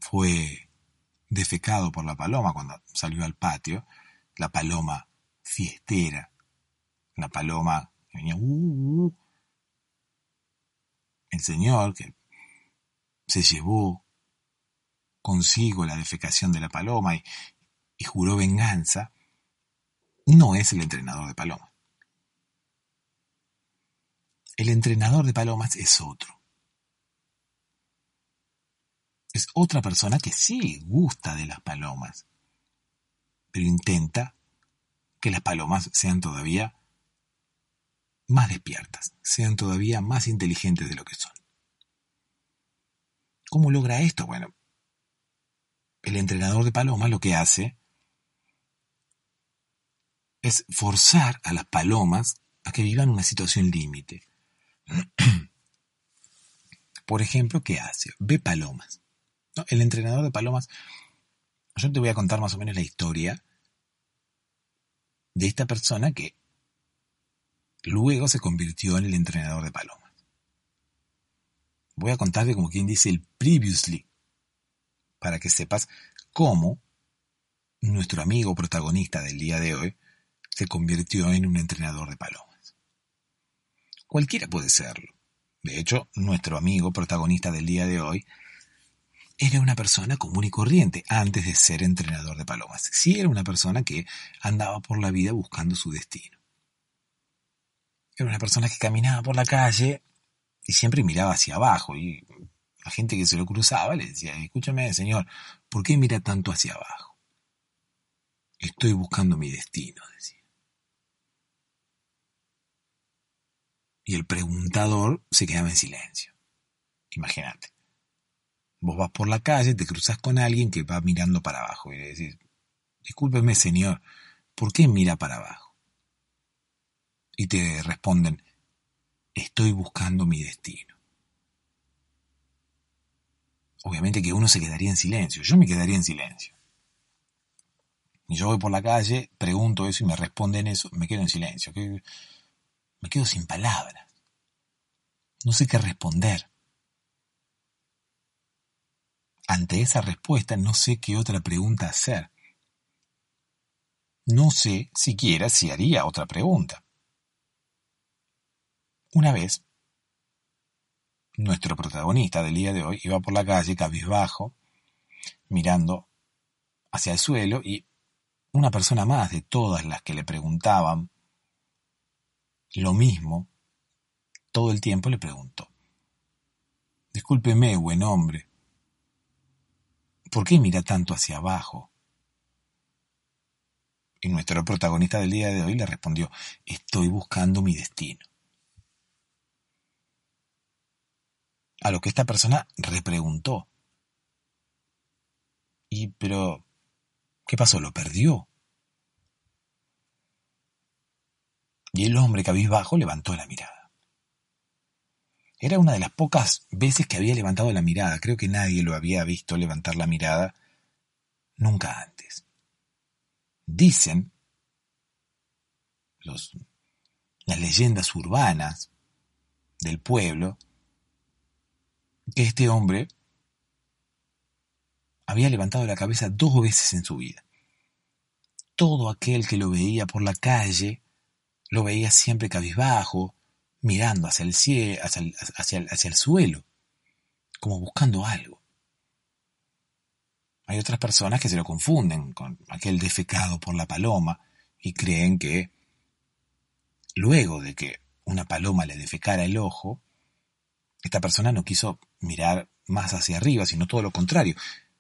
fue defecado por la paloma cuando salió al patio, la paloma fiestera, la paloma que venía, uh, uh, uh". el Señor que se llevó consigo la defecación de la paloma y, y juró venganza, no es el entrenador de palomas. El entrenador de palomas es otro es otra persona que sí gusta de las palomas, pero intenta que las palomas sean todavía más despiertas, sean todavía más inteligentes de lo que son. ¿Cómo logra esto? Bueno, el entrenador de palomas lo que hace es forzar a las palomas a que vivan una situación límite. Por ejemplo, ¿qué hace? Ve palomas. El entrenador de palomas, yo te voy a contar más o menos la historia de esta persona que luego se convirtió en el entrenador de palomas. Voy a contarte como quien dice el previously, para que sepas cómo nuestro amigo protagonista del día de hoy se convirtió en un entrenador de palomas. Cualquiera puede serlo. De hecho, nuestro amigo protagonista del día de hoy era una persona común y corriente antes de ser entrenador de palomas. Sí era una persona que andaba por la vida buscando su destino. Era una persona que caminaba por la calle y siempre miraba hacia abajo y la gente que se lo cruzaba le decía, escúchame señor, ¿por qué mira tanto hacia abajo? Estoy buscando mi destino, decía. Y el preguntador se quedaba en silencio. Imagínate. Vos vas por la calle, te cruzas con alguien que va mirando para abajo y le decís, discúlpeme señor, ¿por qué mira para abajo? Y te responden, estoy buscando mi destino. Obviamente que uno se quedaría en silencio, yo me quedaría en silencio. Y yo voy por la calle, pregunto eso y me responden eso, me quedo en silencio. Me quedo sin palabras. No sé qué responder. Ante esa respuesta no sé qué otra pregunta hacer. No sé siquiera si haría otra pregunta. Una vez, nuestro protagonista del día de hoy iba por la calle cabizbajo, mirando hacia el suelo y una persona más de todas las que le preguntaban lo mismo todo el tiempo le preguntó. Discúlpeme, buen hombre, ¿Por qué mira tanto hacia abajo? Y nuestro protagonista del día de hoy le respondió, estoy buscando mi destino. A lo que esta persona repreguntó. Y, pero, ¿qué pasó? ¿Lo perdió? Y el hombre cabizbajo levantó la mirada. Era una de las pocas veces que había levantado la mirada. Creo que nadie lo había visto levantar la mirada nunca antes. Dicen los, las leyendas urbanas del pueblo que este hombre había levantado la cabeza dos veces en su vida. Todo aquel que lo veía por la calle lo veía siempre cabizbajo, mirando hacia el, cielo, hacia el, hacia el suelo, como buscando algo. Hay otras personas que se lo confunden con aquel defecado por la paloma y creen que luego de que una paloma le defecara el ojo, esta persona no quiso mirar más hacia arriba, sino todo lo contrario,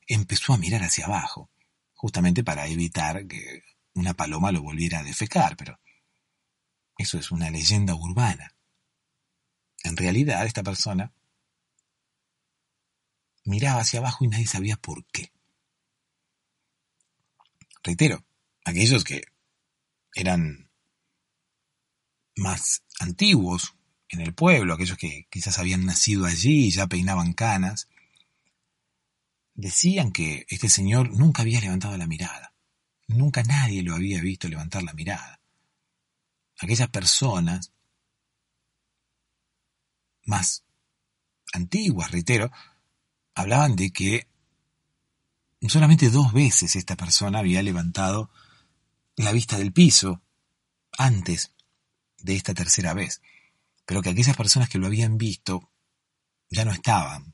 empezó a mirar hacia abajo, justamente para evitar que una paloma lo volviera a defecar, pero eso es una leyenda urbana. En realidad, esta persona miraba hacia abajo y nadie sabía por qué. Reitero, aquellos que eran más antiguos en el pueblo, aquellos que quizás habían nacido allí y ya peinaban canas, decían que este señor nunca había levantado la mirada. Nunca nadie lo había visto levantar la mirada. Aquellas personas más antiguas, reitero, hablaban de que solamente dos veces esta persona había levantado la vista del piso antes de esta tercera vez, pero que aquellas personas que lo habían visto ya no estaban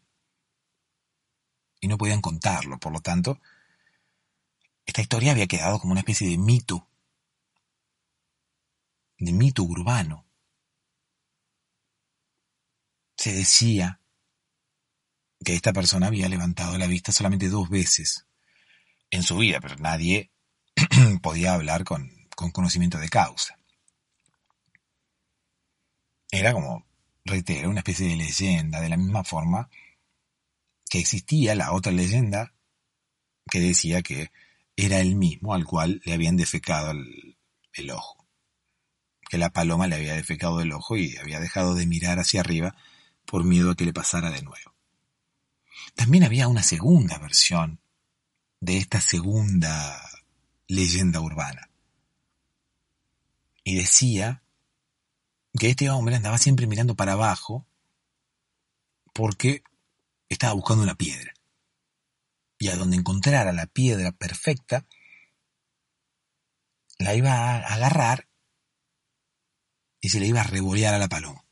y no podían contarlo, por lo tanto, esta historia había quedado como una especie de mito, de mito urbano se decía que esta persona había levantado la vista solamente dos veces en su vida, pero nadie podía hablar con, con conocimiento de causa. era como, reitero, una especie de leyenda, de la misma forma que existía la otra leyenda que decía que era el mismo al cual le habían defecado el, el ojo. Que la paloma le había defecado el ojo y había dejado de mirar hacia arriba por miedo a que le pasara de nuevo. También había una segunda versión de esta segunda leyenda urbana. Y decía que este hombre andaba siempre mirando para abajo porque estaba buscando una piedra. Y a donde encontrara la piedra perfecta, la iba a agarrar y se le iba a revolear a la paloma.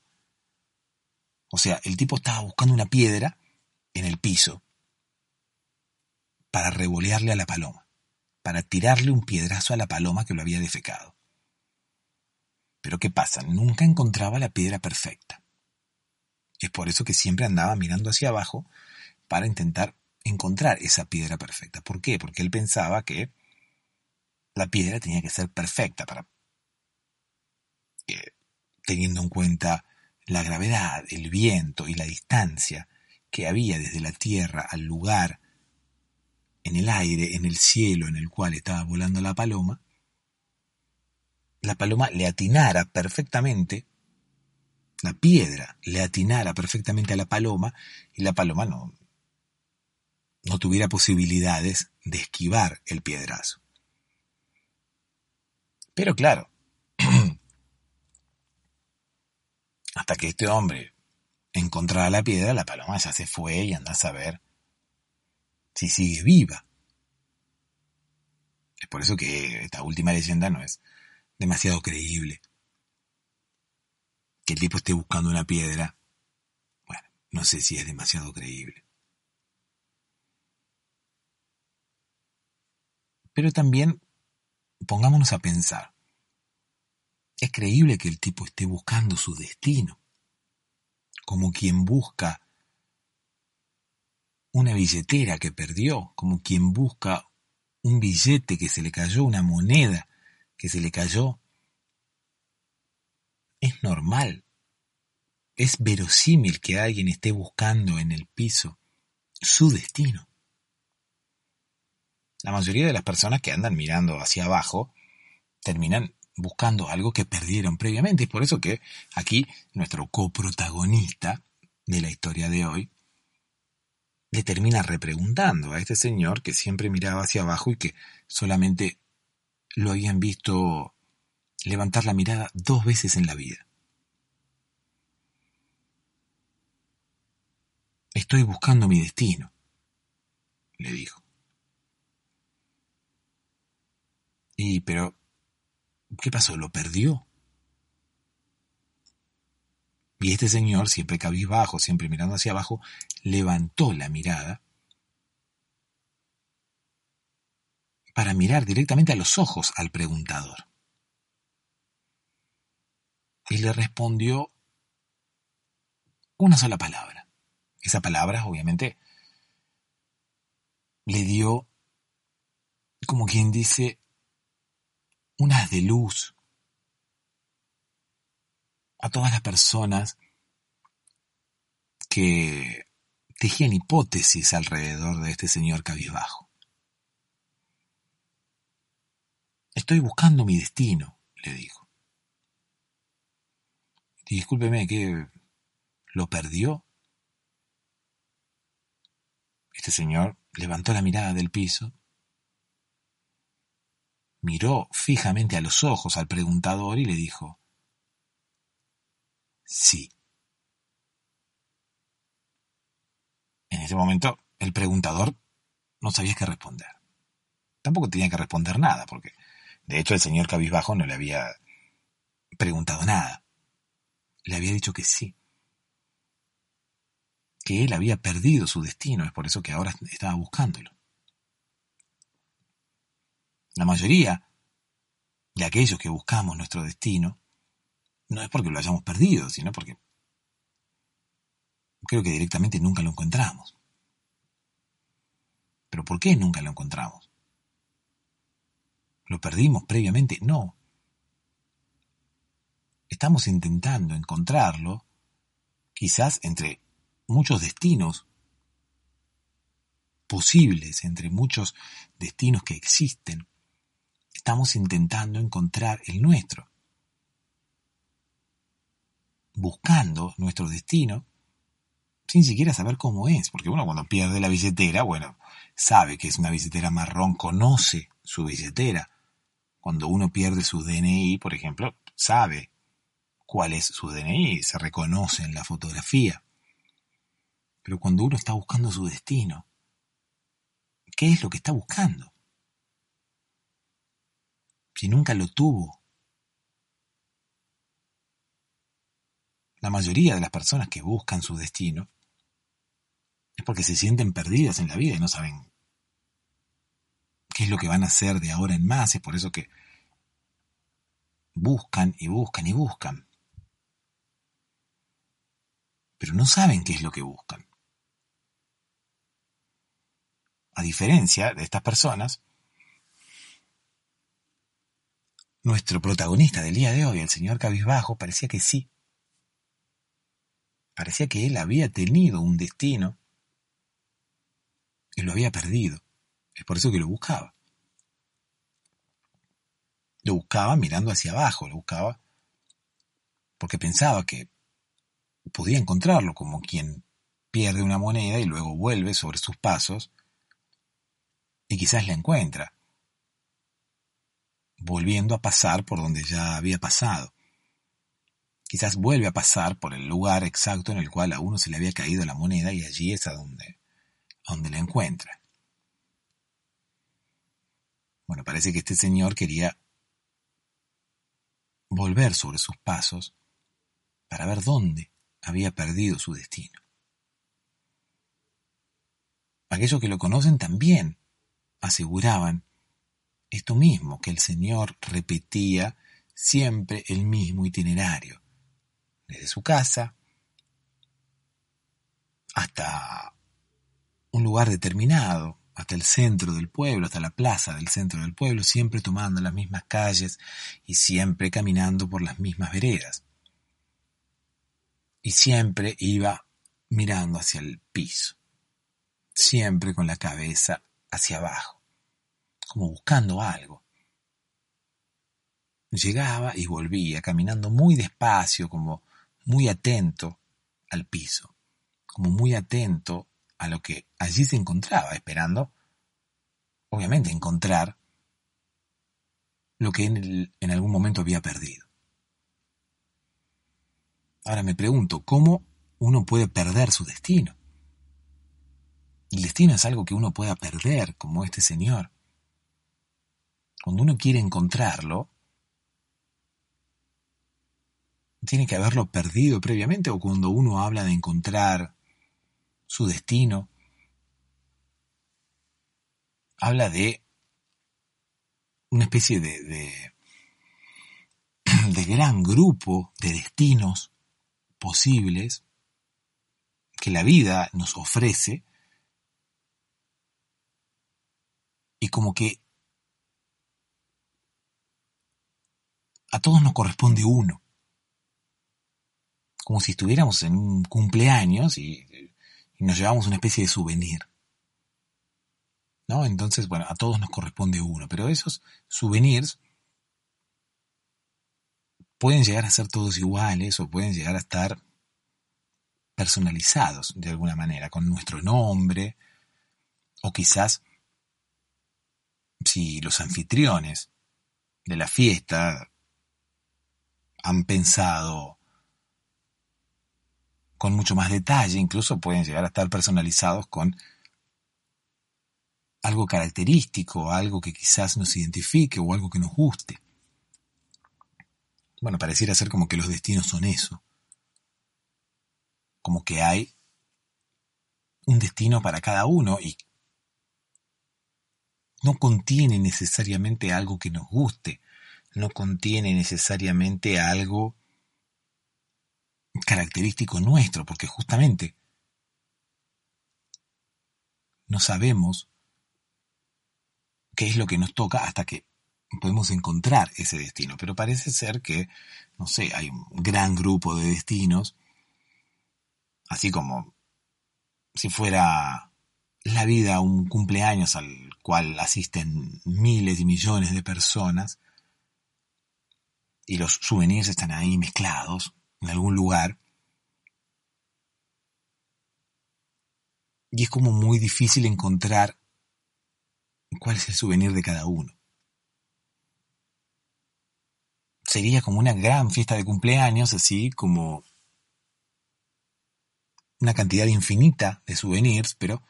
O sea, el tipo estaba buscando una piedra en el piso para revolearle a la paloma, para tirarle un piedrazo a la paloma que lo había defecado. Pero ¿qué pasa? Nunca encontraba la piedra perfecta. Es por eso que siempre andaba mirando hacia abajo para intentar encontrar esa piedra perfecta. ¿Por qué? Porque él pensaba que la piedra tenía que ser perfecta para... teniendo en cuenta la gravedad, el viento y la distancia que había desde la tierra al lugar, en el aire, en el cielo en el cual estaba volando la paloma, la paloma le atinara perfectamente la piedra le atinara perfectamente a la paloma y la paloma no, no tuviera posibilidades de esquivar el piedrazo. Pero claro, hasta que este hombre encontrara la piedra, la paloma ya se fue y anda a saber si sigue viva. Es por eso que esta última leyenda no es demasiado creíble que el tipo esté buscando una piedra, bueno, no sé si es demasiado creíble. Pero también pongámonos a pensar, es creíble que el tipo esté buscando su destino, como quien busca una billetera que perdió, como quien busca un billete que se le cayó, una moneda que se le cayó es normal. Es verosímil que alguien esté buscando en el piso su destino. La mayoría de las personas que andan mirando hacia abajo terminan buscando algo que perdieron previamente. Es por eso que aquí nuestro coprotagonista de la historia de hoy le termina repreguntando a este señor que siempre miraba hacia abajo y que solamente lo habían visto levantar la mirada dos veces en la vida. Estoy buscando mi destino, le dijo. Y, pero, ¿qué pasó? ¿Lo perdió? Y este señor, siempre cabizbajo, siempre mirando hacia abajo, levantó la mirada para mirar directamente a los ojos al preguntador y le respondió una sola palabra. Esa palabra, obviamente, le dio, como quien dice, unas de luz a todas las personas que tejían hipótesis alrededor de este señor cabizbajo. Estoy buscando mi destino, le dijo. Discúlpeme, ¿que lo perdió? Este señor levantó la mirada del piso, miró fijamente a los ojos al preguntador y le dijo, sí. En ese momento, el preguntador no sabía qué responder. Tampoco tenía que responder nada, porque de hecho el señor cabizbajo no le había preguntado nada le había dicho que sí, que él había perdido su destino, es por eso que ahora estaba buscándolo. La mayoría de aquellos que buscamos nuestro destino no es porque lo hayamos perdido, sino porque creo que directamente nunca lo encontramos. ¿Pero por qué nunca lo encontramos? ¿Lo perdimos previamente? No estamos intentando encontrarlo, quizás entre muchos destinos posibles, entre muchos destinos que existen, estamos intentando encontrar el nuestro, buscando nuestro destino sin siquiera saber cómo es, porque uno cuando pierde la billetera, bueno, sabe que es una billetera marrón, conoce su billetera. Cuando uno pierde su DNI, por ejemplo, sabe cuál es su DNI, se reconoce en la fotografía. Pero cuando uno está buscando su destino, ¿qué es lo que está buscando? Si nunca lo tuvo. La mayoría de las personas que buscan su destino es porque se sienten perdidas en la vida y no saben qué es lo que van a hacer de ahora en más. Es por eso que buscan y buscan y buscan. Pero no saben qué es lo que buscan. A diferencia de estas personas, nuestro protagonista del día de hoy, el señor Cabizbajo, parecía que sí. Parecía que él había tenido un destino y lo había perdido. Es por eso que lo buscaba. Lo buscaba mirando hacia abajo, lo buscaba porque pensaba que podía encontrarlo como quien pierde una moneda y luego vuelve sobre sus pasos y quizás la encuentra, volviendo a pasar por donde ya había pasado. Quizás vuelve a pasar por el lugar exacto en el cual a uno se le había caído la moneda y allí es a donde la encuentra. Bueno, parece que este señor quería volver sobre sus pasos para ver dónde había perdido su destino. Aquellos que lo conocen también aseguraban esto mismo, que el Señor repetía siempre el mismo itinerario, desde su casa hasta un lugar determinado, hasta el centro del pueblo, hasta la plaza del centro del pueblo, siempre tomando las mismas calles y siempre caminando por las mismas veredas. Y siempre iba mirando hacia el piso, siempre con la cabeza hacia abajo, como buscando algo. Llegaba y volvía, caminando muy despacio, como muy atento al piso, como muy atento a lo que allí se encontraba, esperando, obviamente, encontrar lo que en, en algún momento había perdido. Ahora me pregunto, ¿cómo uno puede perder su destino? El destino es algo que uno pueda perder, como este señor. Cuando uno quiere encontrarlo, tiene que haberlo perdido previamente o cuando uno habla de encontrar su destino. Habla de una especie de, de, de gran grupo de destinos posibles que la vida nos ofrece y como que a todos nos corresponde uno. Como si estuviéramos en un cumpleaños y nos llevamos una especie de souvenir. ¿No? Entonces, bueno, a todos nos corresponde uno, pero esos souvenirs pueden llegar a ser todos iguales o pueden llegar a estar personalizados de alguna manera, con nuestro nombre, o quizás si los anfitriones de la fiesta han pensado con mucho más detalle, incluso pueden llegar a estar personalizados con algo característico, algo que quizás nos identifique o algo que nos guste. Bueno, pareciera ser como que los destinos son eso. Como que hay un destino para cada uno y no contiene necesariamente algo que nos guste, no contiene necesariamente algo característico nuestro, porque justamente no sabemos qué es lo que nos toca hasta que podemos encontrar ese destino, pero parece ser que, no sé, hay un gran grupo de destinos, así como si fuera la vida un cumpleaños al cual asisten miles y millones de personas, y los souvenirs están ahí mezclados en algún lugar, y es como muy difícil encontrar cuál es el souvenir de cada uno. Sería como una gran fiesta de cumpleaños, así como una cantidad infinita de souvenirs, pero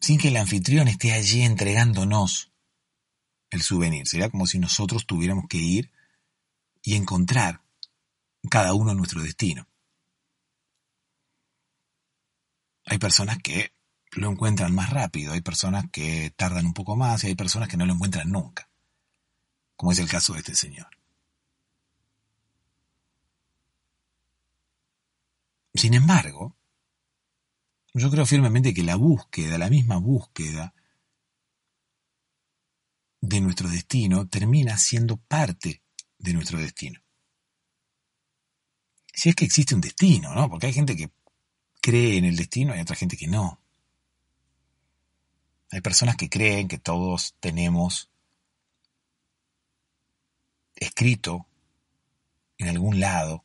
sin que el anfitrión esté allí entregándonos el souvenir. Sería como si nosotros tuviéramos que ir y encontrar cada uno nuestro destino. Hay personas que lo encuentran más rápido, hay personas que tardan un poco más y hay personas que no lo encuentran nunca, como es el caso de este señor. Sin embargo, yo creo firmemente que la búsqueda, la misma búsqueda de nuestro destino termina siendo parte de nuestro destino. Si es que existe un destino, ¿no? Porque hay gente que cree en el destino y otra gente que no. Hay personas que creen que todos tenemos escrito en algún lado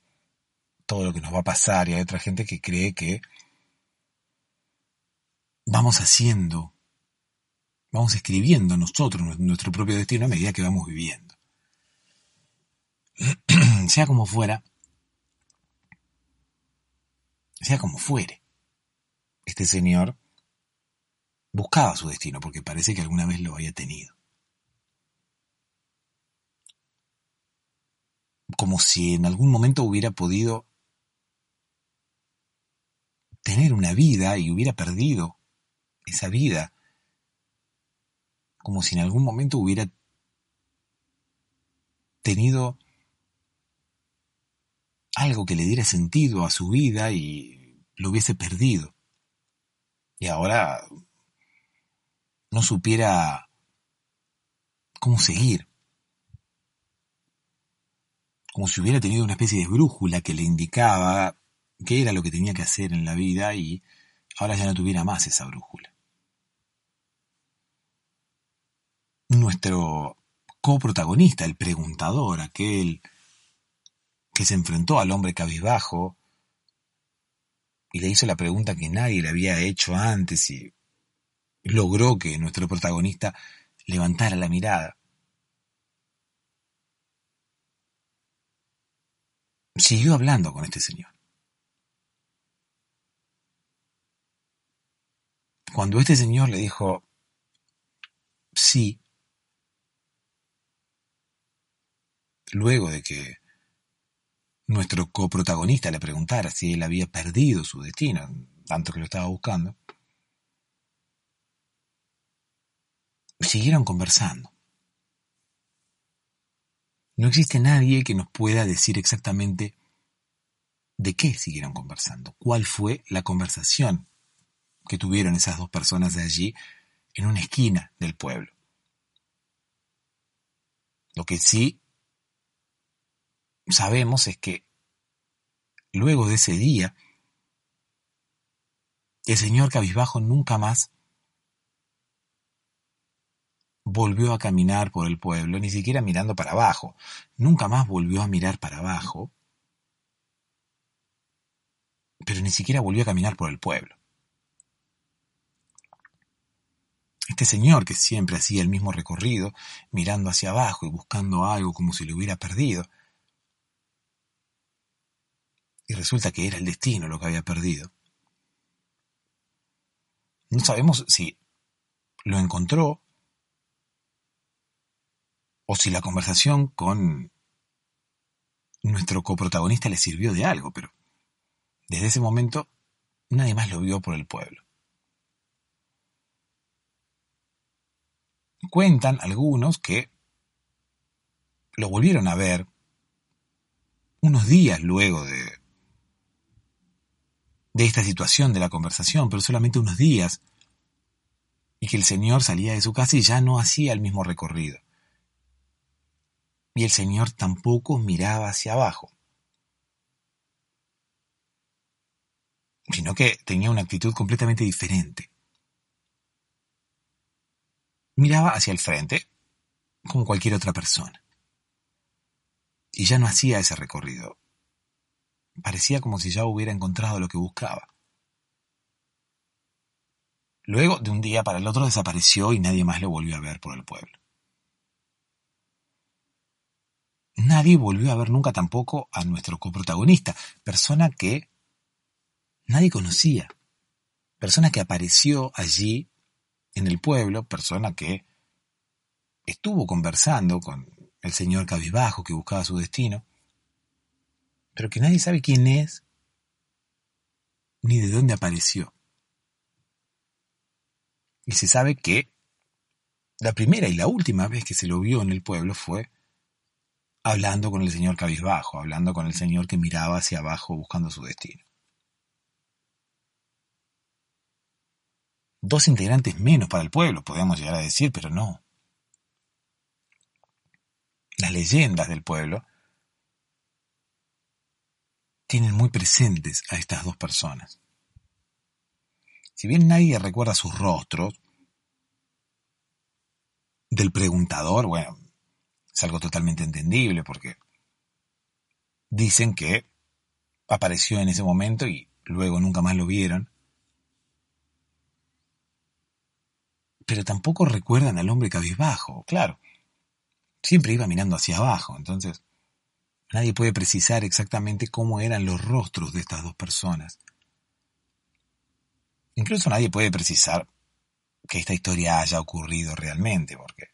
todo lo que nos va a pasar y hay otra gente que cree que vamos haciendo, vamos escribiendo nosotros nuestro propio destino a medida que vamos viviendo. sea como fuera, sea como fuere, este señor buscaba su destino porque parece que alguna vez lo había tenido. Como si en algún momento hubiera podido tener una vida y hubiera perdido esa vida. Como si en algún momento hubiera tenido algo que le diera sentido a su vida y lo hubiese perdido. Y ahora no supiera cómo seguir. Como si hubiera tenido una especie de brújula que le indicaba qué era lo que tenía que hacer en la vida y ahora ya no tuviera más esa brújula. Nuestro coprotagonista, el preguntador, aquel que se enfrentó al hombre cabizbajo y le hizo la pregunta que nadie le había hecho antes y logró que nuestro protagonista levantara la mirada. Siguió hablando con este señor. Cuando este señor le dijo sí, luego de que nuestro coprotagonista le preguntara si él había perdido su destino, tanto que lo estaba buscando, siguieron conversando. No existe nadie que nos pueda decir exactamente de qué siguieron conversando, cuál fue la conversación que tuvieron esas dos personas de allí en una esquina del pueblo. Lo que sí sabemos es que luego de ese día, el señor cabizbajo nunca más volvió a caminar por el pueblo, ni siquiera mirando para abajo. Nunca más volvió a mirar para abajo, pero ni siquiera volvió a caminar por el pueblo. Este señor que siempre hacía el mismo recorrido, mirando hacia abajo y buscando algo como si lo hubiera perdido, resulta que era el destino lo que había perdido. No sabemos si lo encontró o si la conversación con nuestro coprotagonista le sirvió de algo, pero desde ese momento nadie más lo vio por el pueblo. Cuentan algunos que lo volvieron a ver unos días luego de, de esta situación de la conversación, pero solamente unos días, y que el señor salía de su casa y ya no hacía el mismo recorrido Y el Señor tampoco miraba hacia abajo, sino que tenía una actitud completamente diferente. Miraba hacia el frente, como cualquier otra persona. Y ya no hacía ese recorrido. Parecía como si ya hubiera encontrado lo que buscaba. Luego, de un día para el otro, desapareció y nadie más lo volvió a ver por el pueblo. Nadie volvió a ver nunca tampoco a nuestro coprotagonista, persona que nadie conocía, persona que apareció allí en el pueblo, persona que estuvo conversando con el señor cabizbajo que buscaba su destino, pero que nadie sabe quién es ni de dónde apareció. Y se sabe que la primera y la última vez que se lo vio en el pueblo fue hablando con el señor cabizbajo, hablando con el señor que miraba hacia abajo buscando su destino. Dos integrantes menos para el pueblo, podemos llegar a decir, pero no. Las leyendas del pueblo tienen muy presentes a estas dos personas. Si bien nadie recuerda sus rostros, del preguntador, bueno, es algo totalmente entendible porque dicen que apareció en ese momento y luego nunca más lo vieron. Pero tampoco recuerdan al hombre cabizbajo, claro. Siempre iba mirando hacia abajo, entonces nadie puede precisar exactamente cómo eran los rostros de estas dos personas. Incluso nadie puede precisar que esta historia haya ocurrido realmente, porque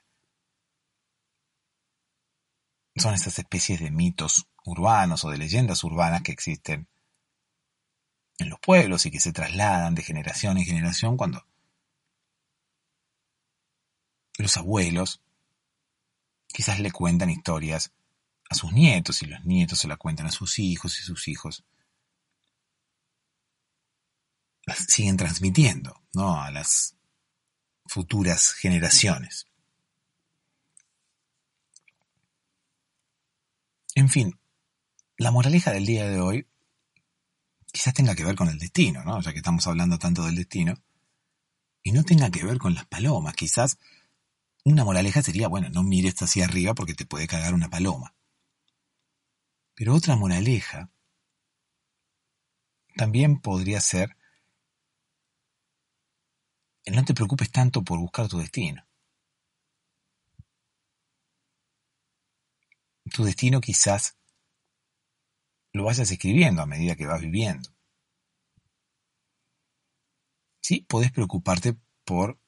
son estas especies de mitos urbanos o de leyendas urbanas que existen en los pueblos y que se trasladan de generación en generación cuando los abuelos quizás le cuentan historias a sus nietos y los nietos se la cuentan a sus hijos y sus hijos las siguen transmitiendo ¿no? a las futuras generaciones. En fin, la moraleja del día de hoy quizás tenga que ver con el destino, ¿no? Ya que estamos hablando tanto del destino, y no tenga que ver con las palomas. Quizás una moraleja sería, bueno, no mires hacia arriba porque te puede cagar una paloma. Pero otra moraleja también podría ser el no te preocupes tanto por buscar tu destino. tu destino quizás lo vayas escribiendo a medida que vas viviendo. Sí, podés preocuparte por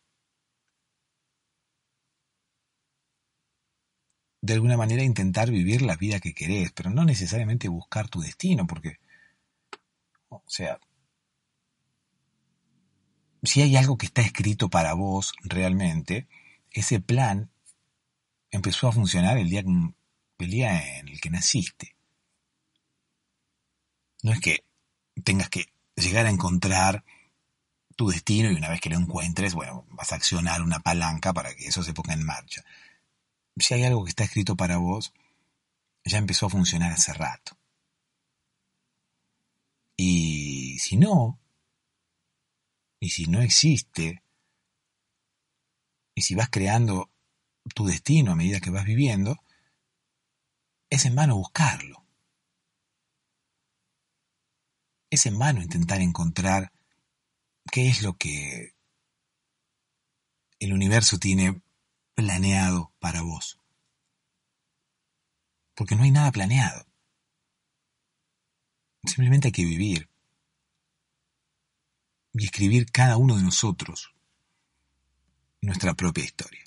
de alguna manera intentar vivir la vida que querés, pero no necesariamente buscar tu destino, porque, o sea, si hay algo que está escrito para vos realmente, ese plan empezó a funcionar el día en el que naciste. No es que tengas que llegar a encontrar tu destino y una vez que lo encuentres, bueno, vas a accionar una palanca para que eso se ponga en marcha. Si hay algo que está escrito para vos, ya empezó a funcionar hace rato. Y si no, y si no existe, y si vas creando tu destino a medida que vas viviendo, es en vano buscarlo. Es en vano intentar encontrar qué es lo que el universo tiene planeado para vos. Porque no hay nada planeado. Simplemente hay que vivir y escribir cada uno de nosotros nuestra propia historia.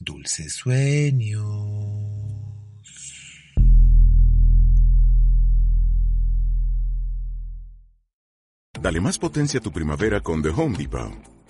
Dulces sueños. Dale más potencia a tu primavera con The Home Depot.